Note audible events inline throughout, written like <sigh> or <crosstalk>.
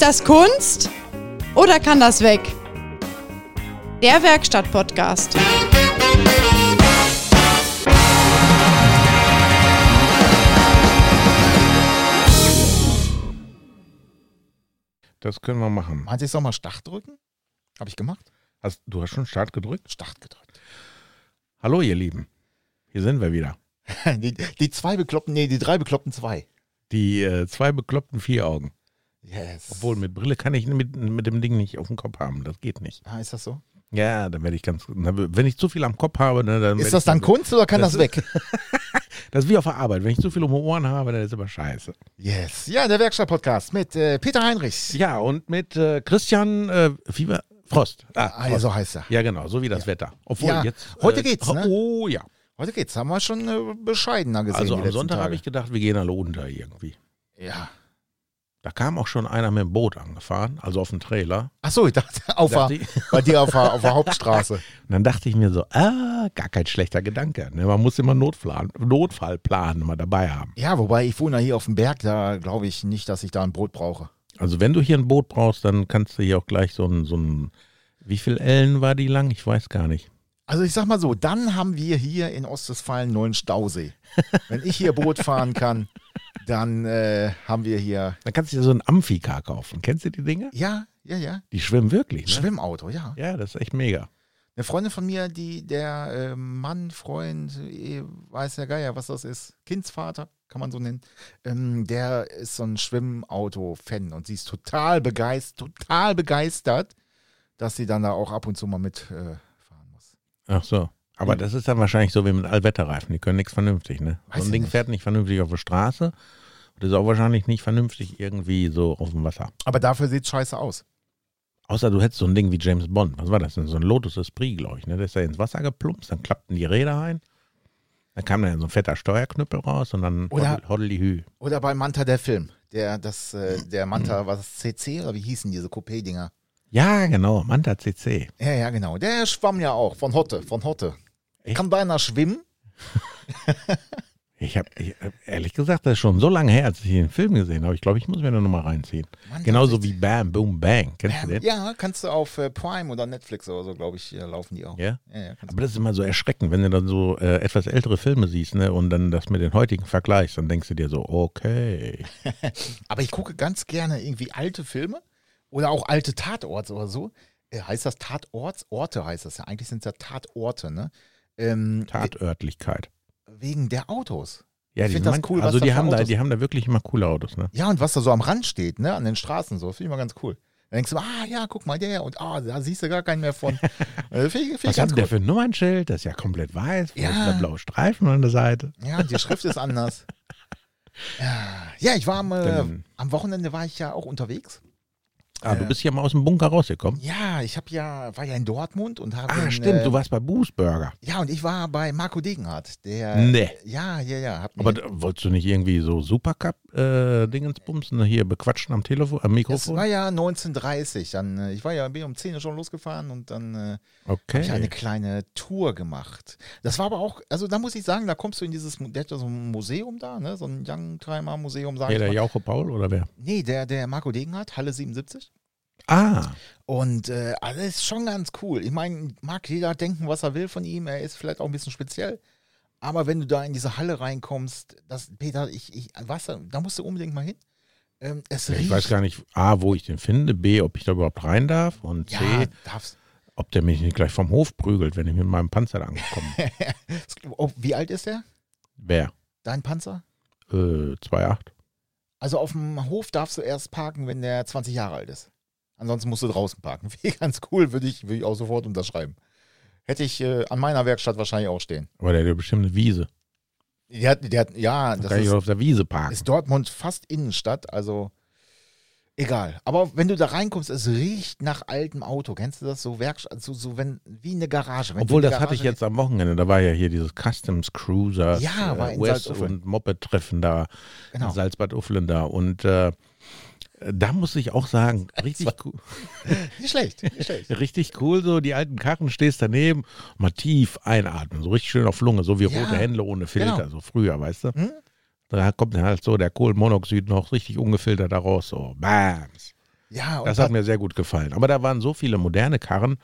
Ist das Kunst oder kann das weg? Der Werkstatt-Podcast. Das können wir machen. Meinst du, ich soll mal Start drücken? Habe ich gemacht? Hast, du hast schon Start gedrückt? Start gedrückt. Hallo, ihr Lieben. Hier sind wir wieder. <laughs> Die, die zwei bekloppten, nee, die drei bekloppten zwei. Die äh, zwei bekloppten vier Augen. Yes. Obwohl, mit Brille kann ich mit, mit dem Ding nicht auf dem Kopf haben. Das geht nicht. Ah, ist das so? Ja, dann werde ich ganz. Wenn ich zu viel am Kopf habe, ne, dann. Ist das dann Kunst oder kann das, Das- weg? <laughs> Das ist wie auf der Arbeit. Wenn ich zu viel um die Ohren habe, dann ist immer scheiße. Yes. Ja, der Werkstatt-Podcast mit äh, Peter Heinrichs. Ja, und mit äh, Christian äh, Fieber Frost. Ah, ja, Frost. so heißt er. Ja, genau, so wie das Wetter. Obwohl Ja, jetzt. heute geht's, ne? Oh ja. Heute geht's. Haben wir schon äh, bescheidener gesehen. Also am Sonntag habe ich gedacht, wir gehen alle unter irgendwie. Ja. Da kam auch schon einer mit dem Boot angefahren, also auf dem Trailer. Achso, ich dachte, auf Dachte der, ich- bei dir auf der, auf der <laughs> Hauptstraße. Und dann dachte ich mir so, ah, gar kein schlechter Gedanke. Ne? Man muss immer Notfall, Notfallplan immer dabei haben. Ja, wobei ich wohne ja hier auf dem Berg, da glaube ich nicht, dass ich da ein Brot brauche. Also wenn du hier ein Boot brauchst, dann kannst du hier auch gleich so ein, so ein wie viel Ellen war die lang? Ich weiß gar nicht. Also ich sag mal so, dann haben wir hier in Ostwestfalen einen neuen Stausee. Wenn ich hier Boot fahren kann, dann äh, haben wir hier, Dann kannst du dir so ein Amphikar kaufen. Kennst du die Dinge? ja, ja, ja, Die schwimmen wirklich. Ne? Schwimmauto, ja. Ja, das ist echt mega. Eine Freundin von mir, die der äh, Mann, Freund, eh, weiß der Geier, was das ist, Kindsvater, kann man so nennen, ähm, der ist so ein Schwimmauto-Fan und sie ist total begeistert, total begeistert, dass sie dann da auch ab und zu mal mitfahren äh. Ach so. Aber das ist dann wahrscheinlich so wie mit Allwetterreifen. Die können nichts vernünftig, ne? Weiß so ein Ding nicht. fährt nicht vernünftig auf der Straße. Und ist auch wahrscheinlich nicht vernünftig irgendwie so auf dem Wasser. Aber dafür sieht es scheiße aus. Außer du hättest so ein Ding wie James Bond. Was war das denn? So ein Lotus Esprit, glaube ich. Ne? Der ist da ins Wasser geplumpst, dann klappten die Räder ein. Dann kam dann so ein fetter Steuerknüppel raus und dann Oder- hoddel- hoddelihü. Oder bei Manta der Film. Der, das, äh, der Manta, was CC oder wie hießen diese Coupé-Dinger? Ja, genau. Manta CC. Ja, ja, genau. Der schwamm ja auch von Hotte, von Hotte. Echt? Kann beinahe schwimmen. <laughs> Ich habe ehrlich gesagt, das ist schon so lange her, als ich den Film gesehen habe. Ich glaube, ich muss mir da nochmal reinziehen. Mann, Genauso das wie Bam, Boom, Bang. Kennst du den? Ja, kannst du auf äh, Prime oder Netflix oder so, glaube ich, äh, laufen die auch. Ja? Ja, ja, Aber das ist immer so erschreckend, wenn du dann so äh, etwas ältere Filme siehst ne, und dann das mit den heutigen vergleichst, dann denkst du dir so, okay. <laughs> Aber ich gucke ganz gerne irgendwie alte Filme oder auch alte Tatorts oder so. Äh, heißt das Tatorts? Orte heißt das ja. Eigentlich sind es ja Tatorte, ne? Ähm, Tatörtlichkeit. we- wegen der Autos. Ja, Ich die find das sind cool, Also da die für haben, da, die haben da wirklich immer coole Autos, ne? Ja, und was da so am Rand steht, ne, an den Straßen so, finde ich mal ganz cool. Dann denkst du, ah ja, guck mal, der und ah, da siehst du gar keinen mehr von. <laughs> äh, finde ich, find Was hat der cool. für ein Nummernschild? Das ist ja komplett weiß, Ja. ist der blaue Streifen an der Seite. Ja, die Schrift ist anders. <laughs> Ja, ich war am, äh, am Wochenende war ich ja auch unterwegs. Ah, du Äh. bist ja mal aus dem Bunker rausgekommen. Ja, ich habe ja, war ja in Dortmund und habe. Ah, in, stimmt, äh, du warst bei Boos Burger. Ja, und ich war bei Marco Degenhardt, der. Nee. Ja, ja, ja. Aber da- wolltest du nicht irgendwie so Supercup-Dingensbumsen hier bequatschen am Telefon, am es Mikrofon? war ja 1930. Dann, äh, ich war ja bin um 10 Uhr schon losgefahren und dann äh, habe ich eine okay. kleine Tour gemacht. Das war aber auch, also da muss ich sagen, da kommst du in dieses, der hat ja so ein Museum da, ne? So ein Youngtimer Museum, sag Hey, ich der. Jauche Paul oder wer? Nee, der, der Marco Degenhardt, Halle 77. Ah, Und äh, also das ist schon ganz cool. Ich meine, mag jeder denken, was er will von ihm. Er ist vielleicht auch ein bisschen speziell. Aber wenn du da in diese Halle reinkommst, das, Peter, ich, ich, was, da musst du unbedingt mal hin. Ähm, es ich riecht, weiß gar nicht, A, wo ich den finde, B, ob ich da überhaupt rein darf und C, Ja, darfst. ob der mich nicht gleich vom Hof prügelt, wenn ich mit meinem Panzer da angekommen bin. <laughs> oh, wie alt ist der? Wer? Dein Panzer? Äh, 2,8. Also auf dem Hof darfst du erst parken, wenn der 20 Jahre alt ist. Ansonsten musst du draußen parken. <laughs> Wie ganz cool, würde ich, würde ich auch sofort unterschreiben. Hätte ich äh, an meiner Werkstatt wahrscheinlich auch stehen. Aber der hat ja bestimmt eine Wiese. Der hat, der hat, ja, Da das kann ich ist, auch auf der Wiese parken. ist Dortmund fast Innenstadt, also egal. Aber wenn du da reinkommst, es riecht nach altem Auto. Kennst du das? So Werkstatt, so, so wenn, wie eine Garage. Wenn Obwohl, das der hatte ich Garage- jetzt am Wochenende. Da war ja hier dieses Customs Cruiser Ja, war in West und Moped-Treffen da Genau. in Salzbad Ufflen da. Und äh, da muss ich auch sagen, <laughs> richtig cool. <laughs> Nicht schlecht, nicht schlecht. Richtig cool, so die alten Karren, stehst daneben, mal tief einatmen, so richtig schön auf Lunge, so wie Ja, rote Hände ohne Filter, genau. so früher, weißt du? Hm? Da kommt dann halt so der Kohlenmonoxid noch richtig ungefiltert da raus, so bams. Ja, Das hat mir sehr gut gefallen. Aber da waren so viele moderne Karren.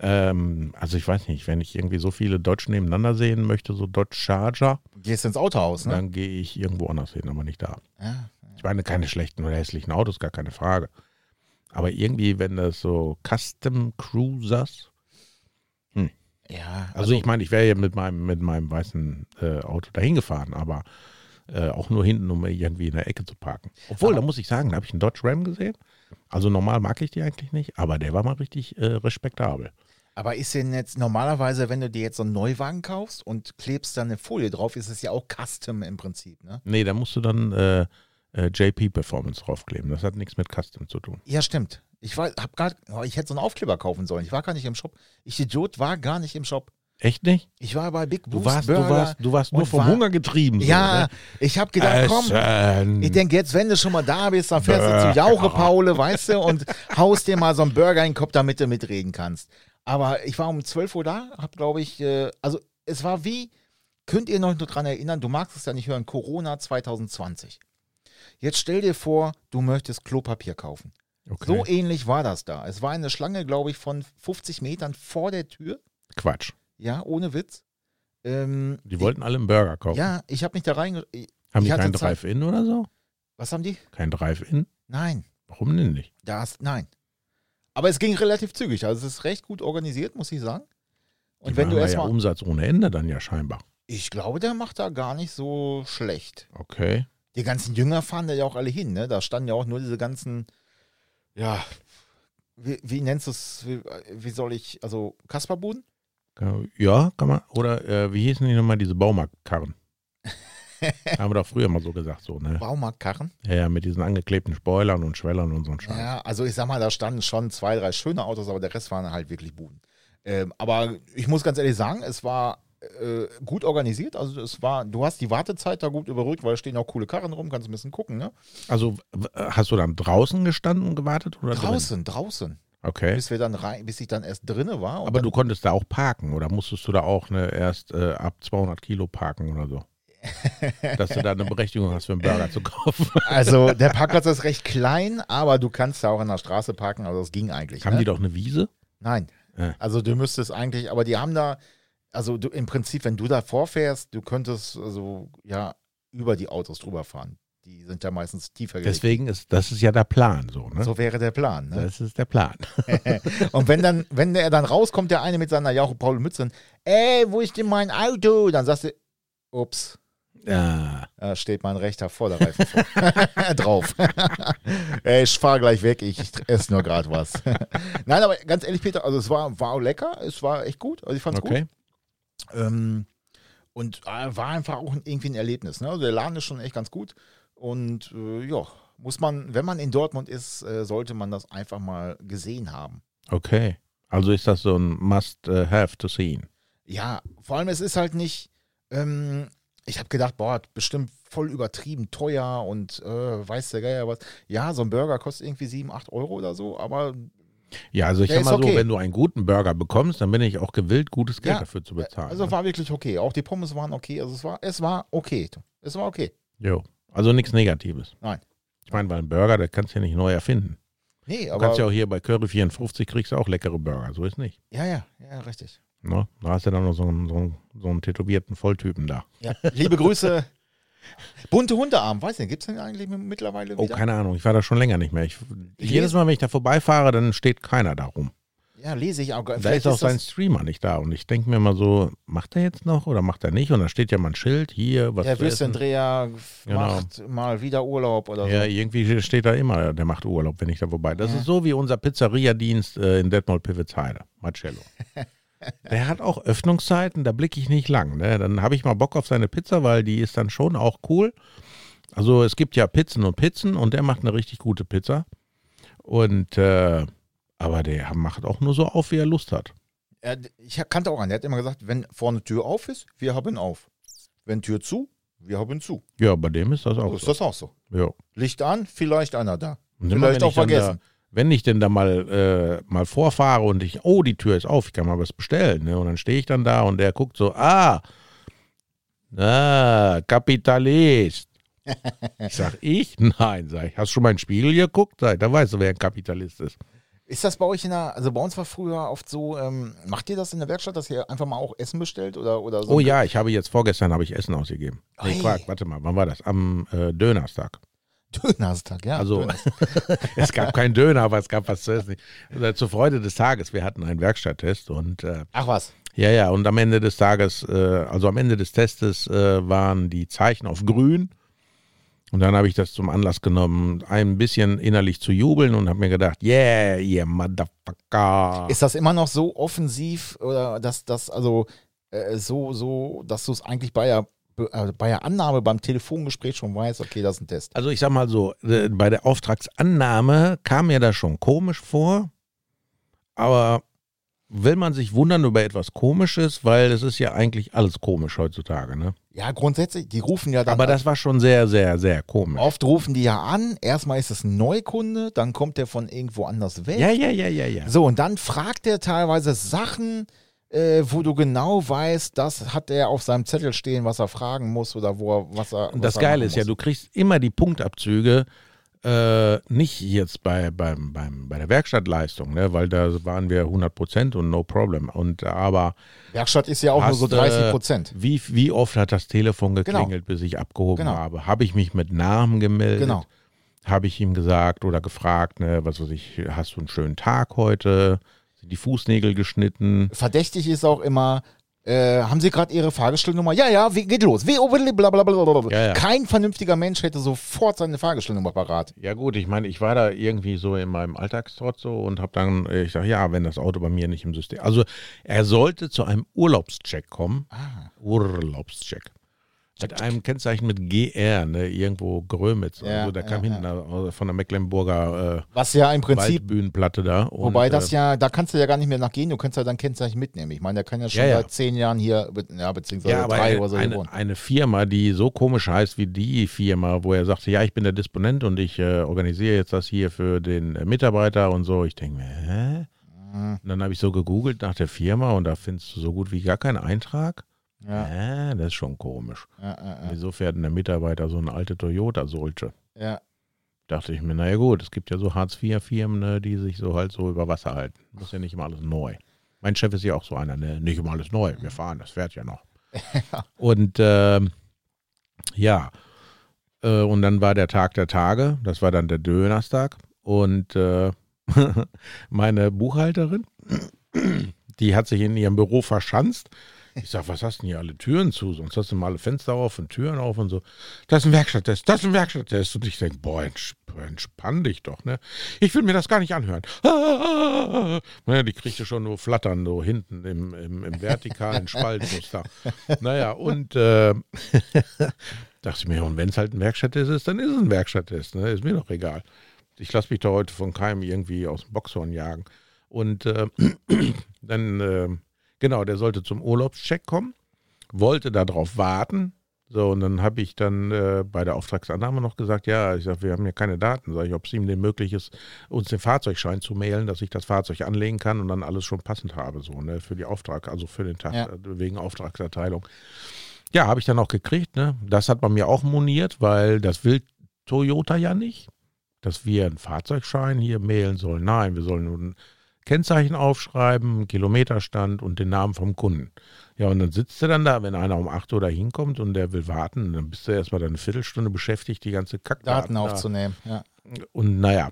Ähm, also ich weiß nicht, wenn ich irgendwie so viele Deutsche nebeneinander sehen möchte, so Dodge Charger, gehst ins Autohaus, ne? dann gehe ich irgendwo anders hin, aber nicht da. Ja. Ich meine, keine schlechten oder hässlichen Autos, gar keine Frage. Aber irgendwie, wenn das so Custom Cruisers, Ja, also, ich meine, ich wäre ja mit meinem, mit meinem weißen äh, Auto dahin gefahren, aber äh, auch nur hinten, um irgendwie in der Ecke zu parken. Obwohl, da muss ich sagen, da habe ich einen Dodge Ram gesehen. Also normal mag ich die eigentlich nicht, aber der war mal richtig äh, respektabel. Aber ist denn jetzt normalerweise, wenn du dir jetzt so einen Neuwagen kaufst und klebst dann eine Folie drauf, ist es ja auch Custom im Prinzip, ne? Nee, da musst du dann äh, äh, JP Performance draufkleben. Das hat nichts mit Custom zu tun. Ja, stimmt. Ich war, hab grad, oh, ich hätte so einen Aufkleber kaufen sollen. Ich war gar nicht im Shop. Ich Idiot war gar nicht im Shop. Echt nicht? Ich war bei Big Du Boost warst, du Burger warst, du warst nur vom war- Hunger getrieben. so, Ja, ne? ich habe gedacht, komm, Essen. ich denke jetzt, wenn du schon mal da bist, dann fährst du zu Burger. Jauche Paule, weißt du, und <laughs> haust dir mal so einen Burger in den Kopf, damit du mitreden kannst. Aber ich war um 12 Uhr da, hab glaube ich, äh, also es war wie, könnt ihr noch dran erinnern, du magst es ja nicht hören, Corona 2020. Jetzt stell dir vor, du möchtest Klopapier kaufen. okay. So ähnlich war das da. Es war eine Schlange, glaube ich, von 50 Metern vor der Tür. Quatsch. Ja, ohne Witz. Ähm, Die wollten alle einen Burger kaufen. Ja, ich habe mich da rein. ich- Haben ich die hatte kein Zeit- Drive-In oder so? Was haben die? Kein Drive-In? Nein, Warum denn nicht? das, nein. Aber es ging relativ zügig. Also es ist recht gut organisiert, muss ich sagen. Und Die wenn du machen ja erstmal. Umsatz ohne Ende dann ja scheinbar. Ich glaube, der macht da gar nicht so schlecht. Okay. Die ganzen Jünger fahren da ja auch alle hin, ne? Da standen ja auch nur diese ganzen, ja, wie, wie nennst du es, wie, wie soll ich, also Kasperbuden? Ja, kann man. Oder äh, wie hießen die nochmal, diese Baumarktkarren? <laughs> Haben wir doch früher mal so gesagt, so, ne? Baumarktkarren? Ja, ja, mit diesen angeklebten Spoilern und Schwellern und so ein Scheiß. Ja, also ich sag mal, da standen schon zwei, drei schöne Autos, aber der Rest waren halt wirklich Buden. Ähm, aber ich muss ganz ehrlich sagen, es war äh, gut organisiert. Also es war, du hast die Wartezeit da gut überbrückt, weil da stehen auch coole Karren rum, kannst ein bisschen gucken, ne? Also hast du dann draußen gestanden und gewartet? Oder drin? Draußen, draußen. Okay. Bis wir dann rein, bis ich dann erst drinne war. Aber du konntest da auch parken oder musstest du da auch ne, erst äh, ab 200 Kilo parken oder so? <laughs> Dass du da eine Berechtigung hast, für einen Burger zu kaufen. <laughs> Also <laughs> der Parkplatz ist recht klein, aber du kannst da auch an der Straße parken, also das ging eigentlich. Haben ne? die doch eine Wiese? Nein. Ja. Also du müsstest eigentlich, aber die haben da, also du, im Prinzip, wenn du da vorfährst, du könntest also ja über die Autos drüber fahren. Die sind ja meistens tiefer gelegt. Deswegen ist, das ist ja der Plan so, ne? So wäre der Plan. Ne? Das ist der Plan. <laughs> Und wenn dann, wenn er dann rauskommt, der eine mit seiner Jauche Paul Mütze, ey, wo ist denn mein Auto? Dann sagst du, ups, Ja. da steht mein rechter Vorderreifen vor. <laughs> drauf. <laughs> ey, ich fahr gleich weg, ich esse nur gerade was. Nein, aber ganz ehrlich, Peter, also es war, war auch lecker, es war echt gut, also ich fand's gut. Ähm, und äh, war einfach auch irgendwie ein Erlebnis. Ne? Also der Laden ist schon echt ganz gut. Und äh, ja, muss man, wenn man in Dortmund ist, äh, sollte man das einfach mal gesehen haben. Okay. Also ist das so ein Must-Have to see. Ja, vor allem es ist halt nicht, ähm, ich habe gedacht, boah, bestimmt voll übertrieben teuer und äh, weiß der Geier was. Ja, so ein Burger kostet irgendwie 7, 8 Euro oder so, aber Ja, also ich Der sag mal so, okay. wenn du einen guten Burger bekommst, dann bin ich auch gewillt, gutes Geld Ja, dafür zu bezahlen. also ne? war wirklich okay. Auch die Pommes waren okay. Also es war, es war okay. Es war okay. Jo. Also nichts Negatives. Nein. Ich meine, weil ein Burger, das kannst du ja nicht neu erfinden. Nee, Du aber. kannst ja auch hier bei Curry 54 kriegst du auch leckere Burger. So ist nicht. ja, ja, ja, richtig. Ne? Da hast du dann noch so einen, so einen, so einen tätowierten Volltypen da. Ja, liebe Grüße. <laughs> Bunte Hundearm, weiß nicht, gibt es den eigentlich mittlerweile Oh, wieder? keine Ahnung, ich war da schon länger nicht mehr. Ich, jedes Mal, wenn ich da vorbeifahre, dann steht keiner da rum. Ja, lese ich auch. Da ist auch sein das- Streamer nicht da. Und ich denke mir mal so, macht er jetzt noch oder macht er nicht? Und da steht ja mal ein Schild, hier, was Der. Würstchendreher Genau. macht mal wieder Urlaub oder Ja, so. irgendwie steht da immer, der macht Urlaub, wenn ich da vorbei. Das Ja. ist so wie unser Pizzeriadienst äh, in Detmold Pivitzheide, Marcello. <laughs> der hat auch Öffnungszeiten, da blicke ich nicht lang. Ne? Dann habe ich mal Bock auf seine Pizza, weil die ist dann schon auch cool. Also es gibt ja Pizzen und Pizzen und der macht eine richtig gute Pizza. Und äh, aber der macht auch nur so auf, wie er Lust hat. Er, ich kannte auch einen, der hat immer gesagt, wenn vorne Tür auf ist, wir haben auf. Wenn Tür zu, wir haben zu. Ja, bei dem ist das So auch ist so. das auch so. Ja. Licht an, vielleicht einer da. Und Vielleicht auch vergessen. Wenn ich denn da mal, äh, mal vorfahre und ich, oh, die Tür ist auf, ich kann mal was bestellen. Ne? Und dann stehe ich dann da und der guckt so, ah, ah, Kapitalist. Ich sag, <laughs> ich? Nein, sag ich. Hast du schon mal in den Spiegel geguckt? Sag ich, da weißt du, wer ein Kapitalist ist. Ist das bei euch in der, also bei uns war früher oft so, ähm, macht ihr das in der Werkstatt, dass ihr einfach mal auch Essen bestellt oder, oder so? Oh ja, ich habe jetzt vorgestern habe ich Essen ausgegeben. Nee. Quark, warte mal, wann war das? Am äh, Dönerstag. Dönerstag, ja. Also <laughs> es gab keinen Döner, aber es gab was zu essen. Also, zur Freude des Tages, wir hatten einen Werkstatttest und äh, Ach was. ja, ja, und am Ende des Tages, äh, also am Ende des Testes äh, waren die Zeichen auf grün. Und dann habe ich das zum Anlass genommen, ein bisschen innerlich zu jubeln und habe mir gedacht, yeah, yeah, motherfucker. Ist das immer noch so offensiv oder dass das, also äh, so, so, dass du es eigentlich bei der, äh, bei der Annahme beim Telefongespräch schon weißt, okay, das ist ein Test. Also ich sag mal so, äh, bei der Auftragsannahme kam mir das schon komisch vor, aber will man sich wundern über etwas Komisches, weil es ist ja eigentlich alles komisch heutzutage, ne? Ja, grundsätzlich, die rufen ja dann. Aber das war schon sehr, sehr, sehr komisch. Oft rufen die ja an, erstmal ist es ein Neukunde, dann kommt der von irgendwo anders weg. Ja, ja, ja, ja, ja. So, und dann fragt er teilweise Sachen, äh, wo du genau weißt, das hat er auf seinem Zettel stehen, was er fragen muss oder wo er, was er. Und das Geile ist ja, du kriegst immer die Punktabzüge, äh, nicht jetzt bei, beim, beim, bei der Werkstattleistung, ne? weil da waren wir 100% und no problem. Und aber Werkstatt ist ja auch nur so Hast, äh, 30 Prozent. wie, wie oft hat das Telefon Genau. geklingelt, bis ich abgehoben Genau. habe? Habe ich mich mit Namen gemeldet? Genau. Habe ich ihm gesagt oder gefragt, ne, was weiß ich, hast du einen schönen Tag heute? Die Fußnägel geschnitten? Verdächtig ist auch immer, äh, haben Sie gerade Ihre Fahrgestellnummer? Ja, ja, wie, geht los. Wie, oh, blablabla. Ja, ja. Kein vernünftiger Mensch hätte sofort seine Fahrgestellnummer parat. Ja gut, ich meine, ich war da irgendwie so in meinem Alltagstrott so und habe dann, äh, ich sage, ja, wenn das Auto bei mir nicht im System, also er sollte zu einem Urlaubscheck kommen, Ah. Urlaubscheck. Mit einem Kennzeichen mit GR, ne, irgendwo Grömitz. Ja, also der kam ja, hinten da, von der Mecklenburger äh, Was ja im Prinzip, Waldbühnenplatte da. Und, wobei das äh, ja, da kannst du ja gar nicht mehr nachgehen, du kannst ja dein Kennzeichen mitnehmen. Ich meine, der kann ja schon Ja, ja. seit zehn Jahren hier, ja, beziehungsweise ja, drei eine, oder so eine, eine Firma, die so komisch heißt wie die Firma, wo er sagte, ja, ich bin der Disponent und ich äh, organisiere jetzt das hier für den äh, Mitarbeiter und so. Ich denke mir, hä? Mhm. Und dann habe ich so gegoogelt nach der Firma und da findest du so gut wie gar keinen Eintrag. Ja? Das ist schon komisch. Wieso fährt denn der Mitarbeiter so eine alte Toyota solche? ja. Dachte ich mir, naja gut, es gibt ja so Hartz-IV-Firmen, ne, die sich so halt so über Wasser halten. Muss ja nicht immer alles neu. Mein Chef ist ja auch so einer, ne? nicht immer alles neu. Wir fahren, das fährt ja noch. <laughs> Und ähm, ja, äh, und dann war der Tag der Tage, das war dann der Dönerstag. Und äh, <laughs> meine Buchhalterin, die hat sich in ihrem Büro verschanzt. Ich sag, was hast denn hier alle Türen zu? Sonst hast du mal alle Fenster auf und Türen auf und so. Das ist ein Werkstatttest, das ist ein Werkstatttest. Und ich denke, boah, entsp entspann dich doch, ne? Ich will mir das gar nicht anhören. Ah, <laughs> naja, die kriegte schon nur flattern, so hinten im, im, im vertikalen Spaltmuster. Naja, und äh, <laughs> dachte ich mir, und wenn es halt ein Werkstatttest ist, dann ist es ein Werkstatttest, ne? Ist mir doch egal. Ich lasse mich da heute von keinem irgendwie aus dem Boxhorn jagen. Und äh, <clears throat> dann, äh, genau, der sollte zum Urlaubscheck kommen, wollte darauf warten. So, und dann habe ich dann äh, bei der Auftragsannahme noch gesagt, ja, ich sage, wir haben ja keine Daten. Sag ich, ob es ihm denn möglich ist, uns den Fahrzeugschein zu mailen, dass ich das Fahrzeug anlegen kann und dann alles schon passend habe, so, ne, für die Auftrag, also für den Tag, Ja. äh, wegen Auftragserteilung. Ja, habe ich dann auch gekriegt, ne? Das hat man mir auch moniert, weil das will Toyota ja nicht, dass wir einen Fahrzeugschein hier mailen sollen. Nein, wir sollen nur ein Kennzeichen aufschreiben, Kilometerstand und den Namen vom Kunden. Ja, und dann sitzt er dann da, wenn einer um 8 Uhr da hinkommt und der will warten, dann bist du erstmal dann eine Viertelstunde beschäftigt, die ganze Kackdaten Daten da. aufzunehmen. Ja. Und naja,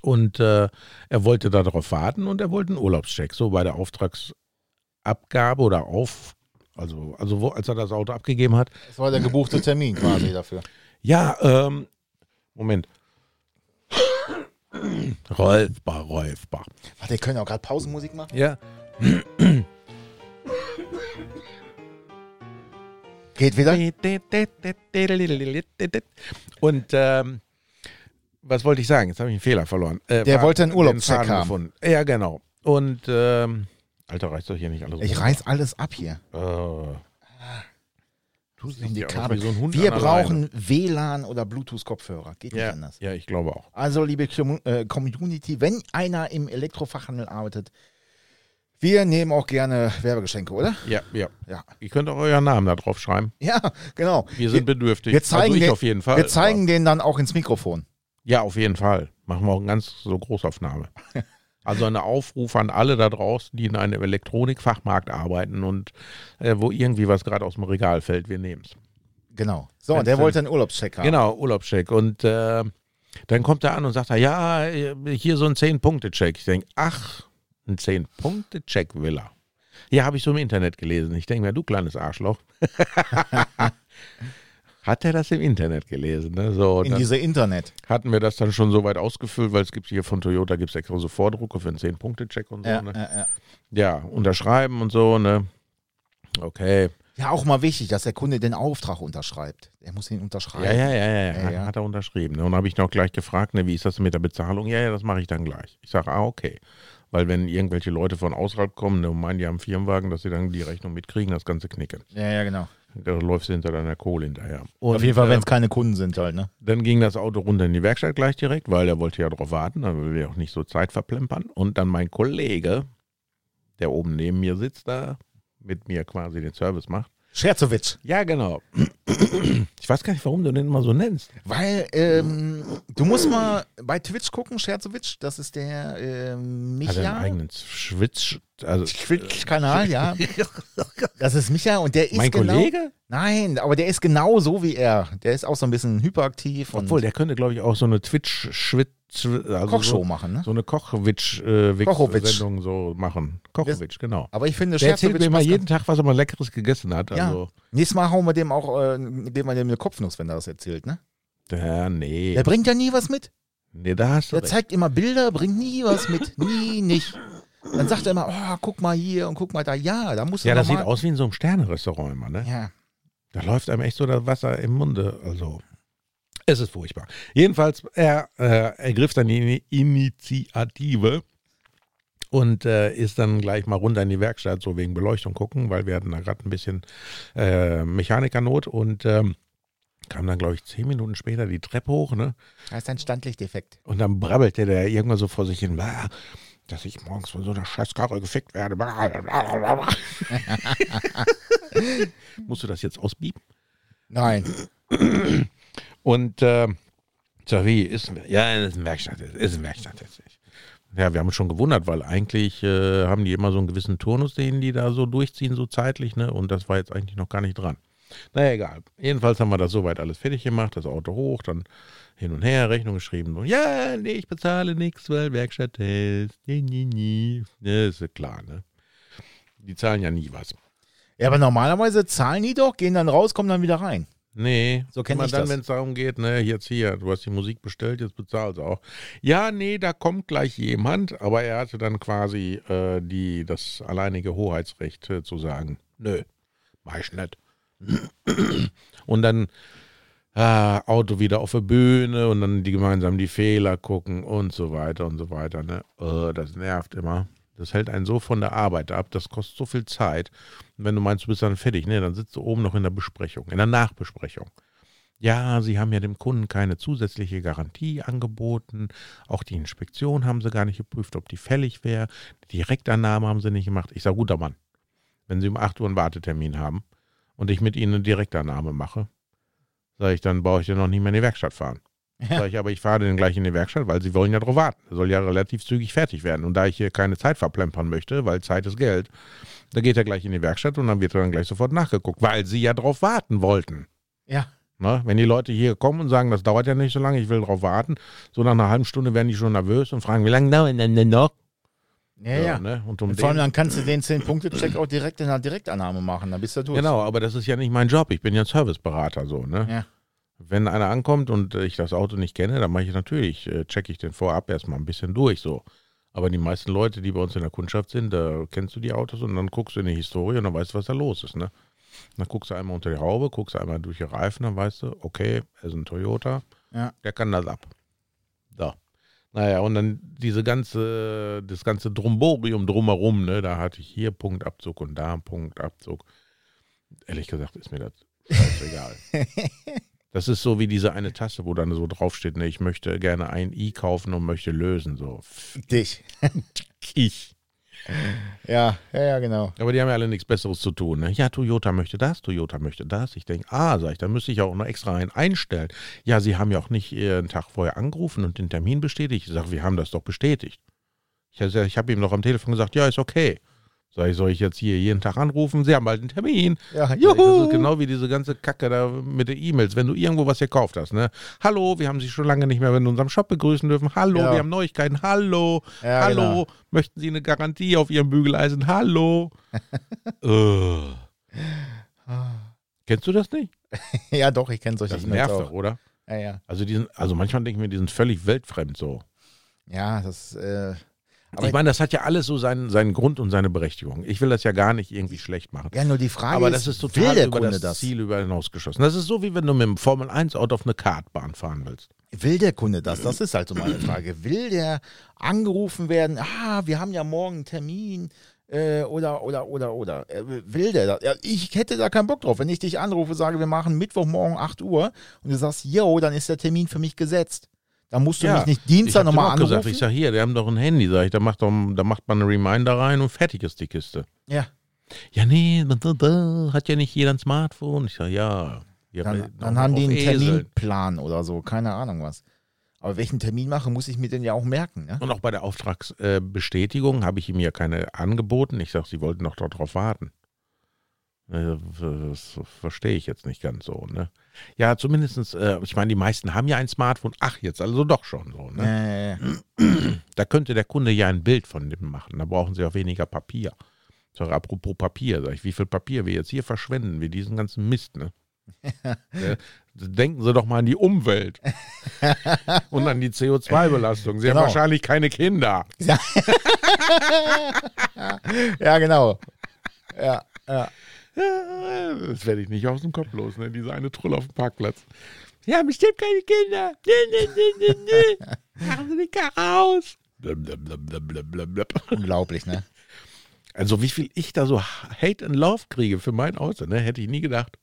und äh, er wollte darauf warten und er wollte einen Urlaubscheck. So bei der Auftragsabgabe oder auf, also, also wo, als er das Auto abgegeben hat. Das war der gebuchte Termin quasi dafür. Ja, ähm, Moment. <clears throat> Rolfbar, Rolfbar. Warte, wir können auch gerade Pausenmusik machen. Ja. <clears throat> Geht wieder? Und ähm, was wollte ich sagen? Jetzt habe ich einen Fehler verloren. Äh, Der war- wollte einen Urlaubscheck haben. gefunden. Ja, genau. Und ähm, Alter, reißt doch hier nicht alles Ich rum. reiß alles ab hier. Äh, Um die Kabel. so Wir brauchen WLAN oder Bluetooth-Kopfhörer. Geht nicht Ja, anders. ja, ich glaube auch. Also, liebe äh, Community, wenn einer im Elektrofachhandel arbeitet, Wir nehmen auch gerne Werbegeschenke, oder? Ja, ja. Ja. Ihr könnt auch euren Namen da drauf schreiben. Ja, genau. Wir sind bedürftig. wir zeigen also den- Fall. Wir zeigen den dann auch ins Mikrofon. Ja, auf jeden Fall. Machen wir auch eine ganz so Großaufnahme. <laughs> Also eine Aufruf an alle da draußen, die in einem Elektronikfachmarkt arbeiten und äh, wo irgendwie was gerade aus dem Regal fällt, wir nehmen es. Genau. So, Wenn's der wollte einen Urlaubscheck haben. Genau, Urlaubscheck. Und äh, dann kommt er an und sagt, er, ja, hier so ein 10-Punkte-Check. Ich denke, ach, ein 10-Punkte-Check will er. Ja, habe ich so im Internet gelesen. Ich denke mir, du kleines Arschloch. <laughs> <laughs> Hat er das im Internet gelesen? Ne? So, In diese Internet. hatten wir das dann schon so weit ausgefüllt, weil es gibt hier von Toyota gibt es extra so Vordrucke für einen 10-Punkte-Check und so. Ja, ne? ja, ja. ja, unterschreiben und so, ne? Okay. ja, auch mal wichtig, dass der Kunde den Auftrag unterschreibt. Er muss ihn unterschreiben. Ja, ja, ja, ja, Ja, ja. ja. Hat er unterschrieben. Ne? Und habe ich noch gleich gefragt, ne, wie ist das mit der Bezahlung? Ja, ja, das mache ich dann gleich. Ich sage, ah, okay. Weil wenn irgendwelche Leute von außerhalb kommen ne, und meinen, die haben einen Firmenwagen, dass sie dann die Rechnung mitkriegen, das Ganze knicken. ja, ja, genau. Da läufst du hinter deiner Kohle hinterher. Und, Auf jeden Fall, äh, wenn es keine Kunden sind halt, ne? Dann ging das Auto runter in die Werkstatt gleich direkt, weil er wollte ja darauf warten, dann will wir auch nicht so Zeit verplempern. Und dann mein Kollege, der oben neben mir sitzt, da mit mir quasi den Service macht. Scherzowitsch. Ja, genau. <clears throat> Ich weiß gar nicht, warum du den immer so nennst. Weil, ähm, du musst mal bei Twitch gucken, Scherzowitsch, das ist der ähm, Hat er einen Micha. eigenen Schwitz, also Twitch-Kanal, ja. <laughs> Das ist Micha und der ist mein genau, Kollege? Nein, aber der ist genau so wie er. Der ist auch so ein bisschen hyperaktiv und Obwohl, der könnte, glaube ich, auch so eine Twitch-Schwitz, also Kochshow so, machen, ne? so eine Kochowitsch. Kochowitsch-Sendung so machen. Kochowitsch, genau. Aber ich finde, Der erzählt mir immer jeden Tag, was er mal Leckeres gegessen hat. Ja. Also, Nächstes Mal hauen wir dem auch, äh, geben wir dem eine Kopfnuss, wenn er das erzählt, ne? ja, nee. Der bringt ja nie was mit. Nee, da hast du Der recht. zeigt immer Bilder, bringt nie was mit. Nie, nicht. Dann sagt er immer, oh, guck mal hier und guck mal da. Ja, da musst du Ja, das sieht aus wie in so einem Sterne-Restaurant immer, ne? Ja. Da läuft einem echt so das Wasser im Munde. Also, es ist furchtbar. Jedenfalls, er äh, ergriff dann die Initiative und äh, ist dann gleich mal runter in die Werkstatt, so wegen Beleuchtung gucken, weil wir hatten da gerade ein bisschen äh, Mechanikernot und ähm, kam dann, glaube ich, zehn Minuten später die Treppe hoch, ne? Das ist ein Standlichtdefekt. Und dann brabbelte der irgendwann so vor sich hin, "Blah, dass ich morgens von so einer Scheißkarre gefickt werde. Blah, blah, blah, blah." <laughs> Musst du das jetzt ausbieben? Nein. <clears throat> Und äh, sag wie, ist, ja, ist ein Werkstatt, ist ein Werkstatt. Ist. Ja, wir haben uns schon gewundert, weil eigentlich äh, haben die immer so einen gewissen Turnus, den die da so durchziehen, so zeitlich, ne? Und das war jetzt eigentlich noch gar nicht dran. Naja, egal. Jedenfalls haben wir das soweit alles fertig gemacht, das Auto hoch, dann hin und her, Rechnung geschrieben. Und, ja, nee, ich bezahle nichts, weil Werkstatttest. Nee, nee, nee. Ne, ist ja klar, ne? Die zahlen ja nie was. Ja, aber normalerweise zahlen die doch, gehen dann raus, kommen dann wieder rein. Nee, So kenn immer ich dann, wenn es darum geht, ne, jetzt hier, du hast die Musik bestellt, jetzt bezahlst du auch. Ja, nee, da kommt gleich jemand, aber er hatte dann quasi äh, die, das alleinige Hoheitsrecht äh, zu sagen, nö, mach ich nicht. <clears throat> Und dann ah, Auto wieder auf der Bühne und dann die gemeinsam die Fehler gucken und so weiter und so weiter. Ne? Äh, das nervt immer. Das hält einen so von der Arbeit ab, das kostet so viel Zeit. Wenn du meinst, du bist dann fertig, ne, dann sitzt du oben noch in der Besprechung, in der Nachbesprechung. Ja, sie haben ja dem Kunden keine zusätzliche Garantie angeboten. Auch die Inspektion haben sie gar nicht geprüft, ob die fällig wäre. Die Direktannahme haben sie nicht gemacht. Ich sage, guter Mann, wenn Sie um 8 Uhr einen Wartetermin haben und ich mit Ihnen eine Direktannahme mache, sage ich, dann brauche ich ja noch nicht mehr in die Werkstatt fahren. Ja. Sag ich, aber ich fahre den gleich in die Werkstatt, weil sie wollen ja drauf warten. Er soll ja relativ zügig fertig werden. Und da ich hier keine Zeit verplempern möchte, weil Zeit ist Geld, da geht er gleich in die Werkstatt und dann wird er dann gleich sofort nachgeguckt, weil sie ja drauf warten wollten. Ja. Ne? Wenn die Leute hier kommen und sagen, das dauert ja nicht so lange, ich will drauf warten, so nach einer halben Stunde werden die schon nervös und fragen, wie lange dauert denn denn noch? Ja, ja. Ne? Und um Und vor allem dann kannst du den 10-Punkte-Check auch direkt in der Direktannahme machen, dann bist du durch. genau, aber das ist ja nicht mein Job. Ich bin ja Serviceberater so. Ne? Ja. Wenn einer ankommt und äh, ich das Auto nicht kenne, dann mache ich natürlich, äh, checke ich den vorab erstmal ein bisschen durch so. Aber die meisten Leute, die bei uns in der Kundschaft sind, da kennst du die Autos und dann guckst du in die Historie und dann weißt du, was da los ist. Ne? Dann guckst du einmal unter die Haube, guckst einmal durch die Reifen, dann weißt du, okay, er ist ein Toyota, Ja. der kann das ab. So. Naja, und dann diese ganze, das ganze Drumborium drumherum, ne, da hatte ich hier Punktabzug und da Punktabzug. Ehrlich gesagt ist mir das scheißegal. <laughs> Das ist so wie diese eine Tasse, wo dann so draufsteht, ne, ich möchte gerne ein I kaufen und möchte lösen. So, Dich. <laughs> ich. Ja, ja, ja, genau. Aber die haben ja alle nichts Besseres zu tun. Ne? Ja, Toyota möchte das, Toyota möchte das. Ich denke, ah, sag ich, da müsste ich auch noch extra einen einstellen. Ja, sie haben ja auch nicht äh, einen Tag vorher angerufen und den Termin bestätigt. Ich sage, wir haben das doch bestätigt. Ich, also, ich habe ihm noch am Telefon gesagt, ja, ist okay. Sag ich, soll ich jetzt hier jeden Tag anrufen? Sie haben bald einen Termin. Ja, Das juhu. ist genau wie diese ganze Kacke da mit den E-Mails. Wenn du irgendwo was gekauft hast, ne? Hallo, wir haben Sie schon lange nicht mehr in unserem Shop begrüßen dürfen. Hallo, Ja. wir haben Neuigkeiten. Hallo, Ja, hallo. genau. Möchten Sie eine Garantie auf Ihrem Bügeleisen? Hallo. Ugh. <laughs> Kennst du das nicht? <laughs> Ja, doch, ich kenne solche Das nervt auch. doch, oder? Ja, ja. Also, die sind, also manchmal denke ich mir, die sind völlig weltfremd so. Ja, das, äh, Aber- ich meine, das hat ja alles so seinen, seinen Grund und seine Berechtigung. Ich will das ja gar nicht irgendwie schlecht machen. ja, nur die Frage Aber das ist total der über Kunde das, das? Ziel über hinausgeschossen. Das ist so, wie wenn du mit dem Formel-1-Auto auf eine Kartbahn fahren willst. Will der Kunde das? Das ist halt so meine Frage. Will der angerufen werden? Ah, wir haben ja morgen einen Termin. Äh, oder, oder, oder, oder. Äh, will der das? Ja, ich hätte da keinen Bock drauf. Wenn ich dich anrufe, sage, wir machen Mittwochmorgen 8 Uhr und du sagst, yo, dann ist der Termin für mich gesetzt. Dann musst du mich nicht ich Dienstag nochmal anrufen. gesagt, ich sag hier, die haben doch ein Handy, sag ich, da macht, doch, da macht man einen Reminder rein und fertig ist die Kiste. ja, Ja, nee, da, da, da, hat ja nicht jeder ein Smartphone. Ich sag, ja. ja dann, noch dann haben die einen Eseln. Terminplan oder so. Keine Ahnung was. Aber welchen Termin mache, muss ich mir denn ja auch merken. Ne? Und auch bei der Auftragsbestätigung habe ich ihm ja keine angeboten. Ich sage, sie wollten doch darauf warten. Äh, Das verstehe ich jetzt nicht ganz so. Ne? Ja, zumindest, äh, ich meine, die meisten haben ja ein Smartphone. Ach, jetzt also doch schon so. Ne? Äh, Da könnte der Kunde ja ein Bild von dem machen. Da brauchen sie auch weniger Papier. Sage, apropos Papier, sag ich, wie viel Papier wir jetzt hier verschwenden, wir diesen ganzen Mist. Ne? <laughs> Ja, Denken Sie doch mal an die Umwelt <laughs> und an die CO2-Belastung. Sie Genau. haben wahrscheinlich keine Kinder. <laughs> ja, genau. Ja, ja. Das werde ich nicht aus dem Kopf los, ne? Diese eine Trulle auf dem Parkplatz. Ja, bestimmt keine Kinder. Nee, nee, nee, nee, nee. <laughs> Machen Sie die Karre aus. Blub, blub, blub, blub, blub, blub, blub. Unglaublich, ne? Also wie viel ich da so Hate and Love kriege für mein Auto, ne? Hätte ich nie gedacht.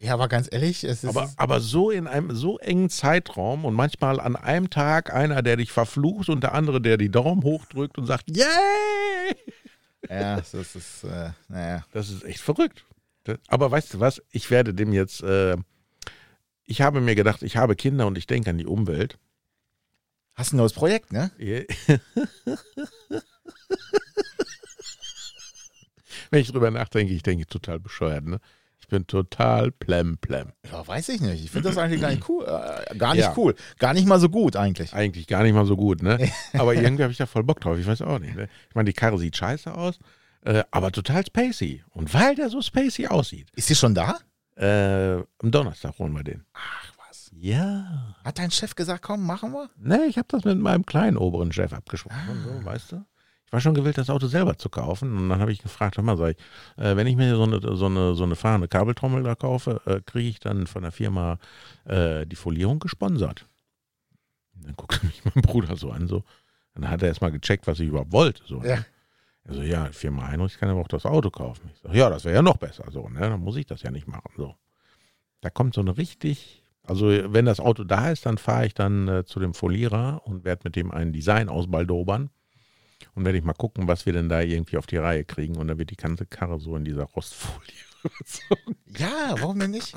Ja, aber ganz ehrlich, es ist. Aber, aber so in einem so engen Zeitraum und manchmal an einem Tag einer, der dich verflucht und der andere, der die Daumen hochdrückt und sagt, yay! Ja, das ist, äh, naja. Das ist echt verrückt. Aber weißt du was? Ich werde dem jetzt. Äh, ich habe mir gedacht, ich habe Kinder und ich denke an die Umwelt. Hast ein neues Projekt, ne? <laughs> Wenn ich drüber nachdenke, ich denke total bescheuert. Ne? Ich bin total plem plem. Ja, weiß ich nicht. Ich finde das eigentlich gar nicht cool. Äh, gar nicht Ja. cool. Gar nicht mal so gut eigentlich. Eigentlich gar nicht mal so gut, ne? <laughs> Aber irgendwie habe ich da voll Bock drauf. Ich weiß auch nicht. Ne? Ich meine, die Karre sieht scheiße aus, äh, aber total spacey. Und weil der so spacey aussieht, Ist sie schon da? äh, am Donnerstag holen wir den. Ach was. Ja. Hat dein Chef gesagt, komm, machen wir? Ne, ich habe das mit meinem kleinen oberen Chef abgesprochen, so, weißt du? Ich war schon gewillt, das Auto selber zu kaufen. Und dann habe ich gefragt, hör mal, sag ich, äh, wenn ich mir so eine, so eine, so eine fahrende Kabeltrommel da kaufe, äh, kriege ich dann von der Firma äh, die Folierung gesponsert. Und dann guckte <laughs> mich mein Bruder so an, so. Dann hat er erstmal gecheckt, was ich überhaupt wollte. So, ne? Ja. Also ja, Firma Heinrich kann aber auch das Auto kaufen. Ich sage, ja, das wäre ja noch besser. So, ne? Dann muss ich das ja nicht machen. So. Da kommt so eine richtig, also wenn das Auto da ist, dann fahre ich dann äh, zu dem Folierer und werde mit dem ein Design ausbaldobern. Und werde ich mal gucken, was wir denn da irgendwie auf die Reihe kriegen. Und dann wird die ganze Karre so in dieser Rostfolie. <laughs> überzogen. Ja, warum denn nicht?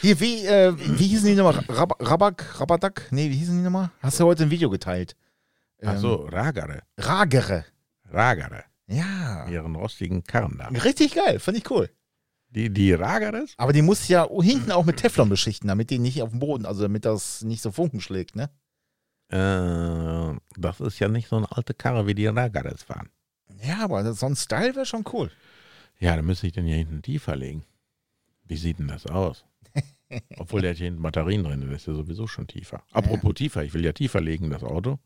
Hier, wie, äh, wie hießen die nochmal? Rab Rabak, Rabadak? Nee, wie hießen die nochmal? Hast du heute ein Video geteilt? Ähm, Ach so, Ragare. Ragere. Ragare. Ja. Ihren rostigen Karren da. Richtig geil, finde ich cool. Die, die Ragares? Aber die muss ja hinten auch mit Teflon beschichten, damit die nicht auf dem Boden, also damit das nicht so Funken schlägt, ne? Äh, das ist ja nicht so eine alte Karre, wie die Ragares fahren. Ja, aber so ein Style wäre schon cool. Ja, dann müsste ich den hier hinten tiefer legen. Wie sieht denn das aus? <laughs> Obwohl der hat hier hinten Batterien drin, der ist ja sowieso schon tiefer. Apropos tiefer, ich will ja tiefer legen, das Auto.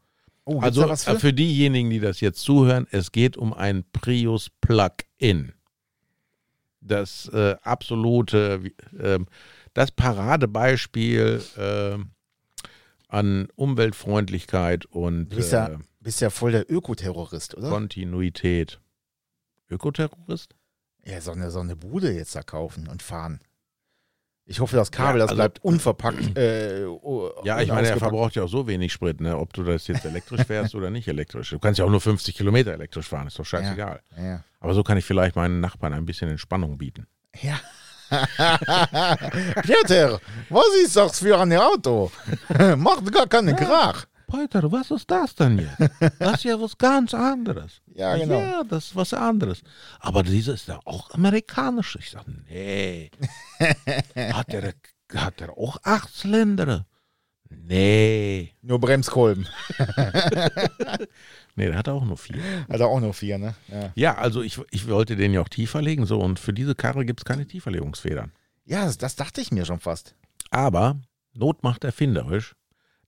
Oh, Also da was äh, für? für diejenigen, die das jetzt zuhören, es geht um ein Prius Plug-in. Das äh, absolute, ähm, das Paradebeispiel ähm, an Umweltfreundlichkeit und Du bist ja, äh, bist ja voll der Ökoterrorist, oder? Kontinuität. Ökoterrorist? Ja, so eine, so eine Bude jetzt da kaufen und fahren. Ich hoffe, das Kabel, Ja, das also- bleibt unverpackt. Äh, Ja, ich meine, er verbraucht ja auch so wenig Sprit, ne? ob du das jetzt elektrisch fährst oder nicht elektrisch. Du kannst ja auch nur 50 Kilometer elektrisch fahren, ist doch scheißegal. Ja. Aber so kann ich vielleicht meinen Nachbarn ein bisschen Entspannung bieten. ja. <laughs> Peter, was ist das für ein Auto? <laughs> Macht gar keinen Krach. Peter, was ist das denn jetzt? Das ist ja was ganz anderes. <laughs> Ja, genau. Ja, das ist was anderes. Aber dieses ist ja auch amerikanisch. Ich sage, nee. Hat der, hat der auch acht Zylinder? Nee. Nur Bremskolben. Nee, der hat auch nur vier. Hat er auch noch vier, ne? Ja, Ja, also ich, ich wollte den ja auch tiefer legen. So, und für diese Karre gibt es keine Tieferlegungsfedern. ja das, das dachte ich mir schon fast. Aber Not macht erfinderisch.